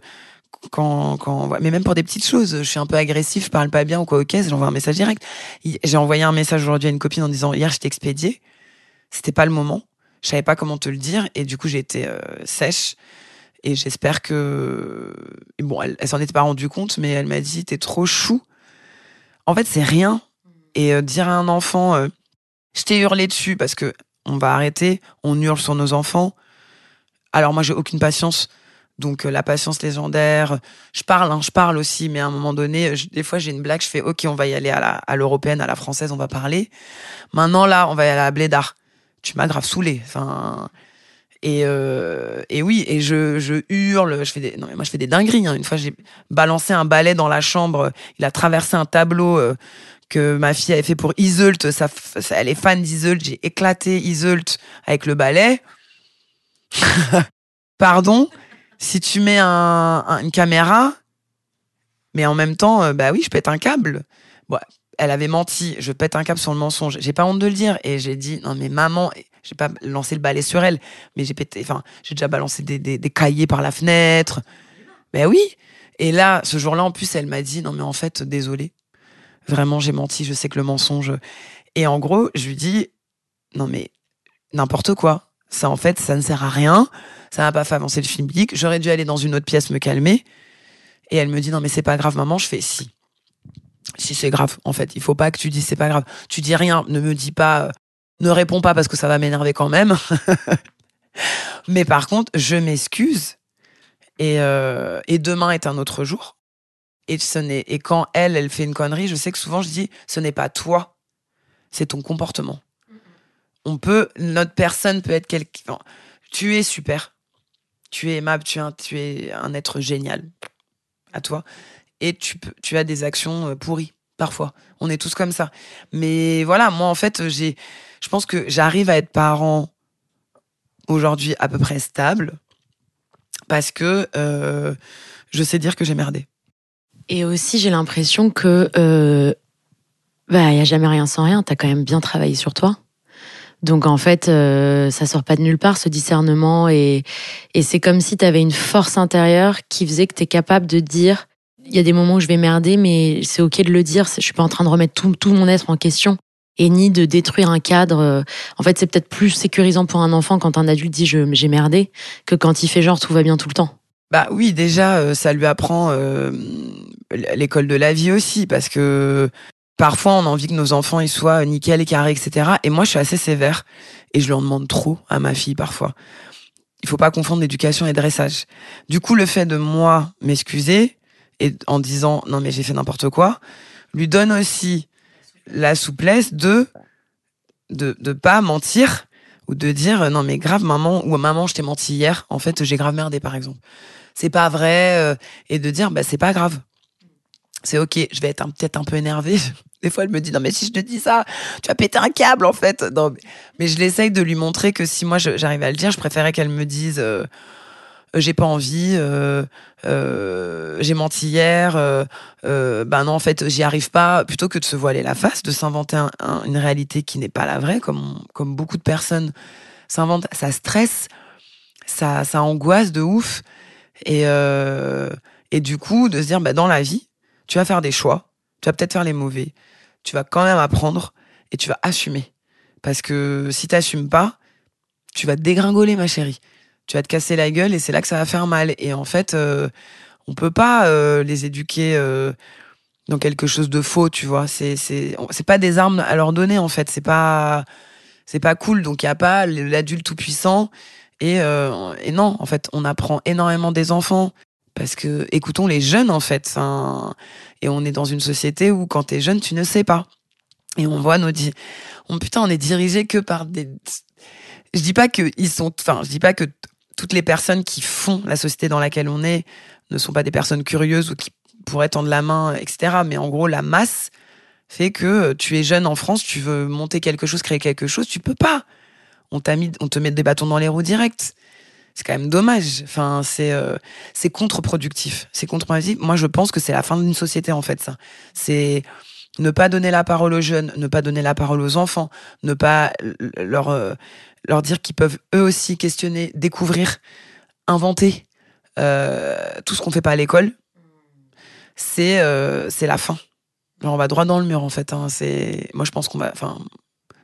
quand, quand, mais même pour des petites choses, je suis un peu agressif, je parle pas bien ou quoi, ok, j'envoie un message direct. J'ai envoyé un message aujourd'hui à une copine en disant hier je t'ai expédié. C'était pas le moment. Je savais pas comment te le dire et du coup j'ai été euh, sèche. Et j'espère que bon, elle, s'en était pas rendue compte, mais elle m'a dit t'es trop chou. En fait, c'est rien. Et euh, dire à un enfant, euh, je t'ai hurlé dessus parce que on va arrêter, on hurle sur nos enfants. Alors moi, j'ai aucune patience. Donc euh, la patience légendaire, je parle, hein, je parle aussi, mais à un moment donné, des fois j'ai une blague, je fais ok, on va y aller à la à l'européenne, à la française, on va parler. Maintenant là, on va y aller à la Blédard. Tu m'as grave saoulé. Enfin et euh, et oui, et je je hurle, je fais des non moi je fais des dingueries. hein. Une fois j'ai balancé un balai dans la chambre, il a traversé un tableau. euh, que ma fille avait fait pour Iseult, ça, elle est fan d'Iseult, j'ai éclaté Iseult avec le balai. Pardon, si tu mets un, un- une caméra, mais en même temps, euh, bah oui, je pète un câble. Bon, elle avait menti, je pète un câble sur le mensonge. J'ai pas honte de le dire et j'ai dit non mais maman, j'ai pas lancé le balai sur elle, mais j'ai pété, enfin j'ai déjà balancé des, des, des cahiers par la fenêtre. Ben oui. Et là, ce jour-là, en plus, elle m'a dit non mais en fait, désolé, vraiment j'ai menti, je sais que le mensonge. Et en gros, je lui dis non mais n'importe quoi. Ça en fait, ça ne sert à rien. Ça n'a pas fait avancer le film. J'aurais dû aller dans une autre pièce me calmer. Et elle me dit non mais c'est pas grave maman. Je fais si. Si c'est grave, en fait, il faut pas que tu dis c'est pas grave. Tu dis rien, ne me dis pas, euh, ne réponds pas parce que ça va m'énerver quand même. Mais par contre, je m'excuse et, euh, et demain est un autre jour. Et, ce n'est- et quand elle, elle fait une connerie, je sais que souvent je dis ce n'est pas toi, c'est ton comportement. On peut, notre personne peut être quelqu'un. tu es super, tu es aimable, tu es un, tu es un être génial. À toi. Et tu, peux, tu as des actions euh, pourries, parfois. On est tous comme ça. Mais voilà, moi, en fait, j'ai, je pense que j'arrive à être parent aujourd'hui à peu près stable parce que euh, je sais dire que j'ai merdé. Et aussi, j'ai l'impression que euh, bah, il y a jamais rien sans rien. T'as quand même bien travaillé sur toi. Donc en fait, euh, ça sort pas de nulle part ce discernement et, et c'est comme si t'avais une force intérieure qui faisait que t'es capable de dire il y a des moments où je vais merder, mais c'est ok de le dire. Je suis pas en train de remettre tout, mon être en question et ni de détruire un cadre. Euh, En fait, c'est peut-être plus sécurisant pour un enfant quand un adulte dit j'ai merdé que quand il fait genre tout va bien tout le temps. Bah oui, déjà, euh, ça lui apprend euh, l'école de la vie aussi, parce que parfois on a envie que nos enfants ils soient nickel et carrés, etc. Et moi, je suis assez sévère et je en demande trop à ma fille parfois. Il faut pas confondre éducation et dressage. Du coup, le fait de moi m'excuser et en disant non mais j'ai fait n'importe quoi, lui donne aussi la souplesse de de de pas mentir ou de dire non mais grave maman ou maman je t'ai menti hier en fait j'ai grave merdé par exemple. C'est pas vrai euh, et de dire bah c'est pas grave. C'est ok je vais être peut-être un peu énervée. Des fois elle me dit non mais si je te dis ça tu vas péter un câble en fait. Non, mais, je l'essaye de lui montrer que si moi j'arrive à le dire je préférais qu'elle me dise euh, euh, j'ai pas envie euh, euh, j'ai menti hier euh, euh, ben non en fait j'y arrive pas. Plutôt que de se voiler la face de s'inventer un- un- une réalité qui n'est pas la vraie comme beaucoup de personnes s'inventent ça stresse ça angoisse de ouf. Et euh, et du coup de se dire bah dans la vie tu vas faire des choix tu vas peut-être faire les mauvais tu vas quand même apprendre et tu vas assumer. Parce que si t'assumes pas tu vas dégringoler ma chérie tu vas te casser la gueule et c'est là que ça va faire mal. Et en fait euh, on peut pas euh, les éduquer euh, dans quelque chose de faux tu vois. C'est c'est pas des armes à leur donner en fait. C'est pas c'est pas cool. Donc il y a pas l'adulte tout puissant et, euh, et non en fait on apprend énormément des enfants. Parce que écoutons les jeunes en fait. Et on est dans une société où quand t'es jeune tu ne sais pas. Et on voit nos on putain on est dirigé que par des je dis pas que ils sont enfin je dis pas que toutes les personnes qui font la société dans laquelle on est ne sont pas des personnes curieuses ou qui pourraient tendre la main etc mais en gros la masse fait que euh, tu es jeune en France tu veux monter quelque chose créer quelque chose tu peux pas. On te met des bâtons dans les roues direct. C'est quand même dommage. Enfin c'est euh, c'est contre-productif c'est contre-productif. Moi je pense que c'est la fin d'une société en fait ça. C'est ne pas donner la parole aux jeunes ne pas donner la parole aux enfants ne pas leur euh, leur dire qu'ils peuvent eux aussi questionner découvrir inventer euh, tout ce qu'on fait pas à l'école. C'est euh, la fin. On va droit dans le mur en fait hein. moi je pense qu'on va enfin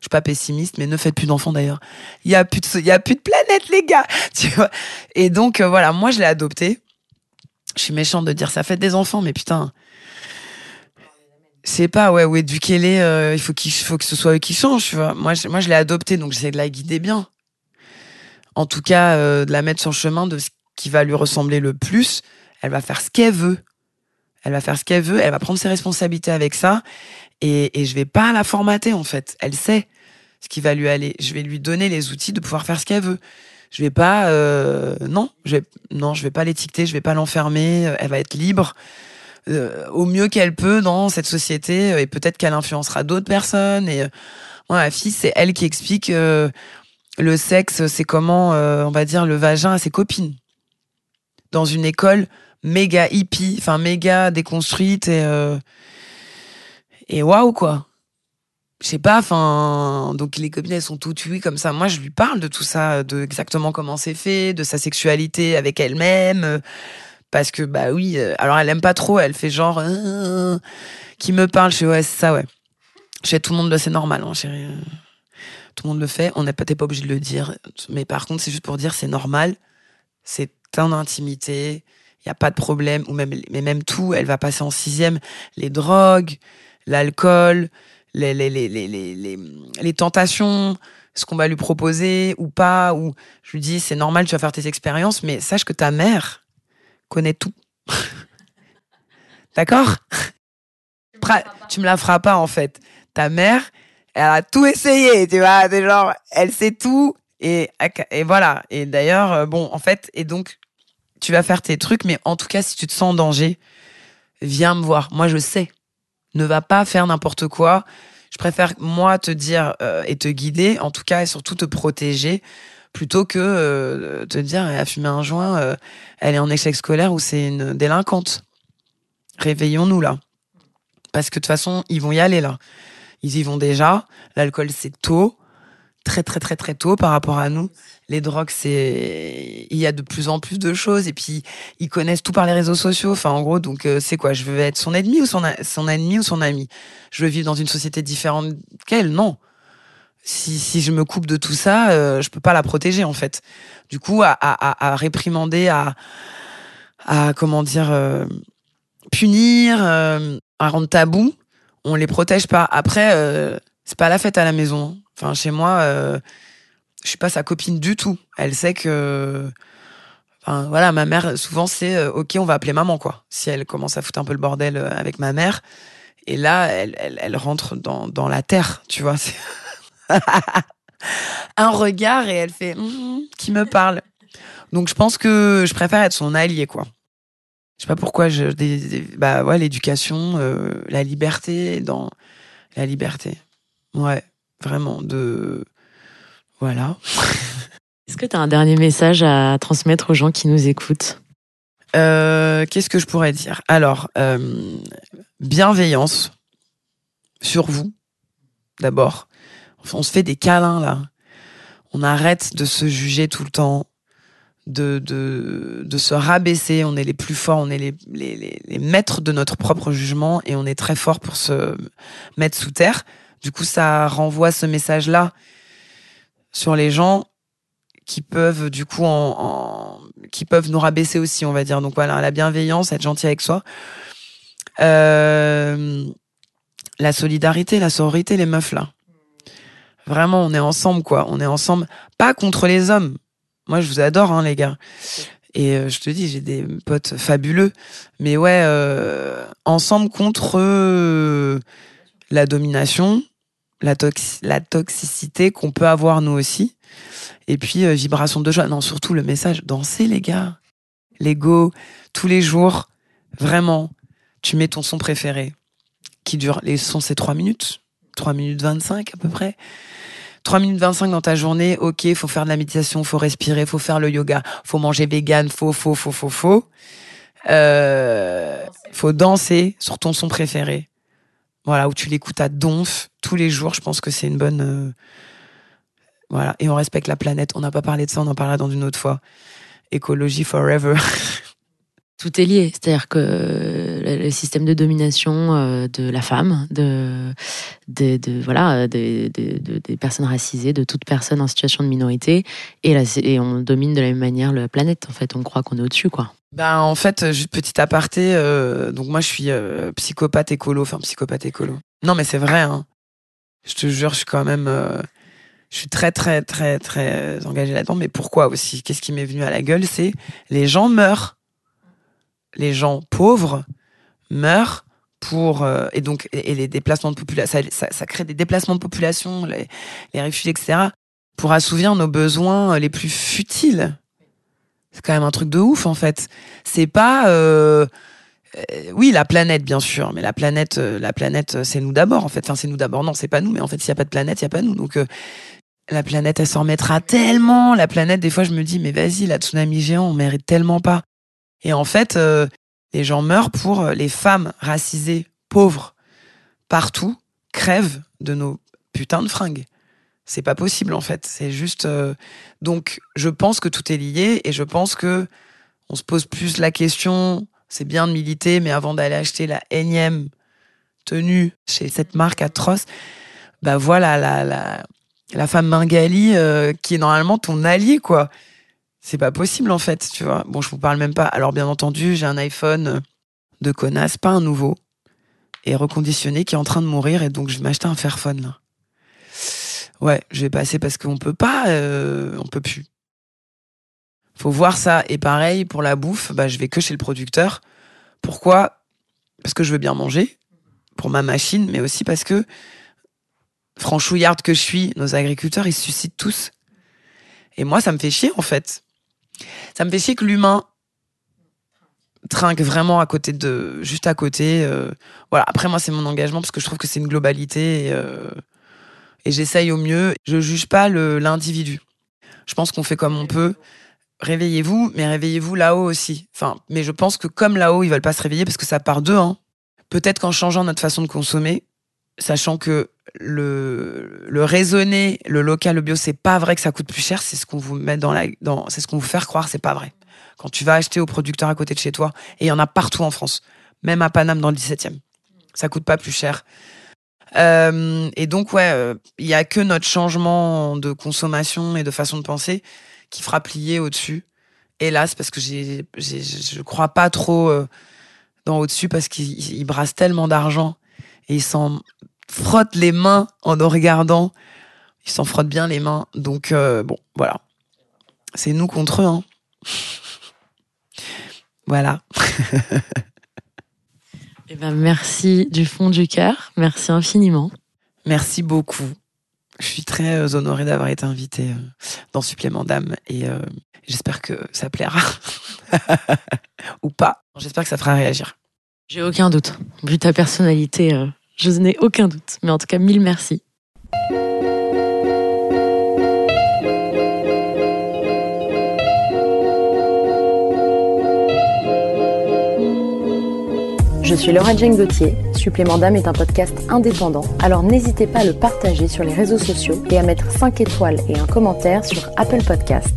je suis pas pessimiste mais ne faites plus d'enfants d'ailleurs. Il y a plus de a plus de planète les gars et donc voilà moi je l'ai adopté je suis méchante de dire ça fait des enfants mais putain c'est pas ouais où éduquez-les euh, il faut qu'il faut que ce soit eux qui changent tu vois. Moi je, moi je l'ai adopté donc j'essaie de la guider bien. En tout cas euh, de la mettre sur le chemin de ce qui va lui ressembler le plus elle va faire ce qu'elle veut. Elle va faire ce qu'elle veut elle va prendre ses responsabilités avec ça et, et je vais pas la formater en fait. Elle sait ce qui va lui aller. Je vais lui donner les outils de pouvoir faire ce qu'elle veut. Je vais pas euh, non je vais non je vais pas l'étiqueter je vais pas l'enfermer euh, elle va être libre euh, au mieux qu'elle peut dans cette société euh, et peut-être qu'elle influencera d'autres personnes. Et euh, moi ma fille c'est elle qui explique le sexe c'est comment on va dire le vagin à ses copines. Dans une école méga hippie enfin méga déconstruite et et waouh quoi. Je sais pas enfin donc les copines elles sont toutes oui comme ça. Moi je lui parle de tout ça de exactement comment c'est fait de sa sexualité avec elle-même parce que bah oui euh, alors elle aime pas trop elle fait genre euh, qui me parle je fais ouais c'est ça ouais je fais tout le monde le normal hein, chérie Euh, tout le monde le fait on n'est pas t'es pas obligé de le dire mais par contre c'est juste pour dire c'est normal c'est ton intimité il il y a pas de problème ou même mais même tout, elle va passer en sixième. Les drogues, l'alcool, les, les, les, les, les tentations, ce qu'on va lui proposer ou pas. Ou je lui dis c'est normal, tu vas faire tes expériences, mais sache que ta mère connaît tout. D'accord? Tu me la feras pas en fait. Ta mère, elle a tout essayé, tu vois, c'est genre, elle sait tout et et voilà. Et d'ailleurs, euh, bon, en fait, et donc tu vas faire tes trucs, mais en tout cas, si tu te sens en danger, viens me voir. Moi, je sais. Ne va pas faire n'importe quoi. Je préfère moi te dire euh, et te guider, en tout cas, et surtout te protéger, plutôt que euh, te dire elle a fumé un joint, euh, elle est en échec scolaire ou c'est une délinquante. Réveillons-nous là, parce que de toute façon, ils vont y aller là. Ils y vont déjà. L'alcool, c'est tôt, très très très très tôt par rapport à nous. Les drogues, c'est il y a de plus en plus de choses et puis ils connaissent tout par les réseaux sociaux. Enfin, en gros, donc euh, c'est quoi? Je veux être son ennemi ou son son ennemi ou son ami? Je veux vivre dans une société différente qu'elle? Non. Si, je me coupe de tout ça, euh, je peux pas la protéger en fait. Du coup, à, réprimander, à, à comment dire, euh, punir, euh, à rendre tabou, on les protège pas. Après, euh, c'est pas la fête à la maison. Enfin, chez moi, je suis pas sa copine du tout. Elle sait que, voilà, ma mère, souvent, c'est ok, on va appeler maman, quoi. Si elle commence à foutre un peu le bordel avec ma mère. Et là, elle, rentre dans la terre, tu vois. un regard et elle fait Hum, qui me parle. Donc, je pense que je préfère être son allié, quoi. Je sais pas pourquoi je des- des- bah ouais l'éducation euh, la liberté dans la liberté. Ouais vraiment de voilà. Est-ce que tu as un dernier message à transmettre aux gens qui nous écoutent? Euh, qu'est-ce que je pourrais dire? Alors euh, bienveillance sur vous d'abord on se fait des câlins là on arrête de se juger tout le temps de, de, de se rabaisser. On est les plus forts, on est les, les, les, maîtres de notre propre jugement et on est très fort pour se mettre sous terre. Du coup, ça renvoie ce message-là sur les gens qui peuvent, du coup, en, en- qui peuvent nous rabaisser aussi, on va dire. Donc voilà, la bienveillance, être gentil avec soi. Euh, la solidarité, la sororité, les meufs là. Vraiment, on est ensemble, quoi. On est ensemble, pas contre les hommes. Moi, je vous adore, hein, les gars. Et euh, je te dis, j'ai des potes fabuleux. Mais ouais, euh, ensemble contre euh, la domination, la, toxi- la toxicité qu'on peut avoir nous aussi. Et puis, vibration de joie. Non, surtout le message, dansez, les gars. L'ego, tous les jours. Vraiment, tu mets ton son préféré, qui dure, les sons, c'est 3 minutes. 3 minutes 25 à peu près. 3 minutes 25 dans ta journée, ok, faut faire de la méditation, faut respirer, faut faire le yoga, faut manger vegan, faut, faut, faut, faut, faut. Euh, faut danser sur ton son préféré. Voilà, où tu l'écoutes à donf tous les jours. Je pense que c'est une bonne. euh, Voilà, et on respecte la planète. On n'a pas parlé de ça, on en parlera dans une autre fois. Écologie forever. Tout est lié, c'est-à-dire que le système de domination euh, de la femme, de, voilà, des de, de- des personnes racisées, de toute personne en situation de minorité, et, on domine de la même manière la planète. En fait, on croit qu'on est au-dessus, quoi. Ben en fait, juste petit aparté, euh, donc moi je suis euh, psychopathe écolo, enfin psychopathe écolo. Non mais c'est vrai, hein. Je te jure, je suis quand même, euh, je suis très très très très engagée là-dedans. Mais pourquoi aussi? Qu'est-ce qui m'est venu à la gueule? C'est les gens meurent, les gens pauvres meurent pour euh, et donc et, les déplacements de population, ça, ça, crée des déplacements de population, les, réfugiés, etc. Pour assouvir nos besoins les plus futiles. C'est quand même un truc de ouf en fait. C'est pas euh, euh, oui la planète bien sûr, mais la planète euh, la planète euh, c'est nous d'abord en fait. Enfin c'est nous d'abord. Non c'est pas nous, mais en fait s'il y a pas de planète il y a pas nous. Donc euh, la planète elle s'en remettra tellement. La planète des fois je me dis mais vas-y la tsunami géant on mérite tellement pas. Et en fait euh, les gens meurent pour euh, les femmes racisées pauvres partout crèvent de nos putains de fringues. C'est pas possible en fait. C'est juste. euh, Donc, je pense que tout est lié et je pense que on se pose plus la question. C'est bien de militer, mais avant d'aller acheter la énième tenue chez cette marque atroce, bah voilà la femme Bengali euh, qui est normalement ton allié quoi. C'est pas possible en fait, tu vois. Bon, je vous parle même pas. Alors bien entendu, j'ai un iPhone de connasse, pas un nouveau, et reconditionné qui est en train de mourir, et donc je vais m'acheter un Fairphone là. Ouais, je vais passer parce qu'on peut pas, euh, on peut plus. Faut voir ça. Et pareil pour la bouffe, bah je vais que chez le producteur. Pourquoi? Parce que je veux bien manger pour ma machine, mais aussi parce que franchouillarde que je suis, nos agriculteurs ils se suscitent tous. Et moi, ça me fait chier en fait. Ça me fait chier que l'humain trinque vraiment à côté de, juste à côté. euh, voilà. Après, moi, c'est mon engagement parce que je trouve que c'est une globalité et, euh, j'essaye au mieux. Je juge pas l'individu. Je pense qu'on fait comme on peut. Réveillez-vous, mais réveillez-vous là-haut aussi. Enfin, mais je pense que comme là-haut, ils veulent pas se réveiller parce que ça part d'eux. Hein. Peut-être qu'en changeant notre façon de consommer, sachant que le, le raisonner, le local, le bio, c'est pas vrai que ça coûte plus cher. C'est ce qu'on vous met dans la, c'est ce qu'on vous fait croire, c'est pas vrai. Quand tu vas acheter au producteur à côté de chez toi, et il y en a partout en France, même à Paname dans le 17e, ça coûte pas plus cher. Euh, et donc, ouais, euh, il y a que notre changement de consommation et de façon de penser qui fera plier au-dessus. Hélas, parce que j'ai, je crois pas trop euh, dans au-dessus parce qu'ils ils brassent tellement d'argent et ils s'en frottent les mains en nous regardant. Ils s'en frottent bien les mains. Donc, euh, bon, voilà. C'est nous contre eux. Hein. voilà. Eh ben, merci du fond du cœur. Merci infiniment. Merci beaucoup. Je suis très euh, honorée d'avoir été invitée euh, dans Supplément d'âme et euh, j'espère que ça plaira. Ou pas. J'espère que ça fera réagir. J'ai aucun doute. Vu ta personnalité, euh, je n'ai aucun doute. Mais en tout cas, mille merci. Je suis Laura Jane Gauthier. Supplément d'âme est un podcast indépendant, alors n'hésitez pas à le partager sur les réseaux sociaux et à mettre 5 étoiles et un commentaire sur Apple Podcast.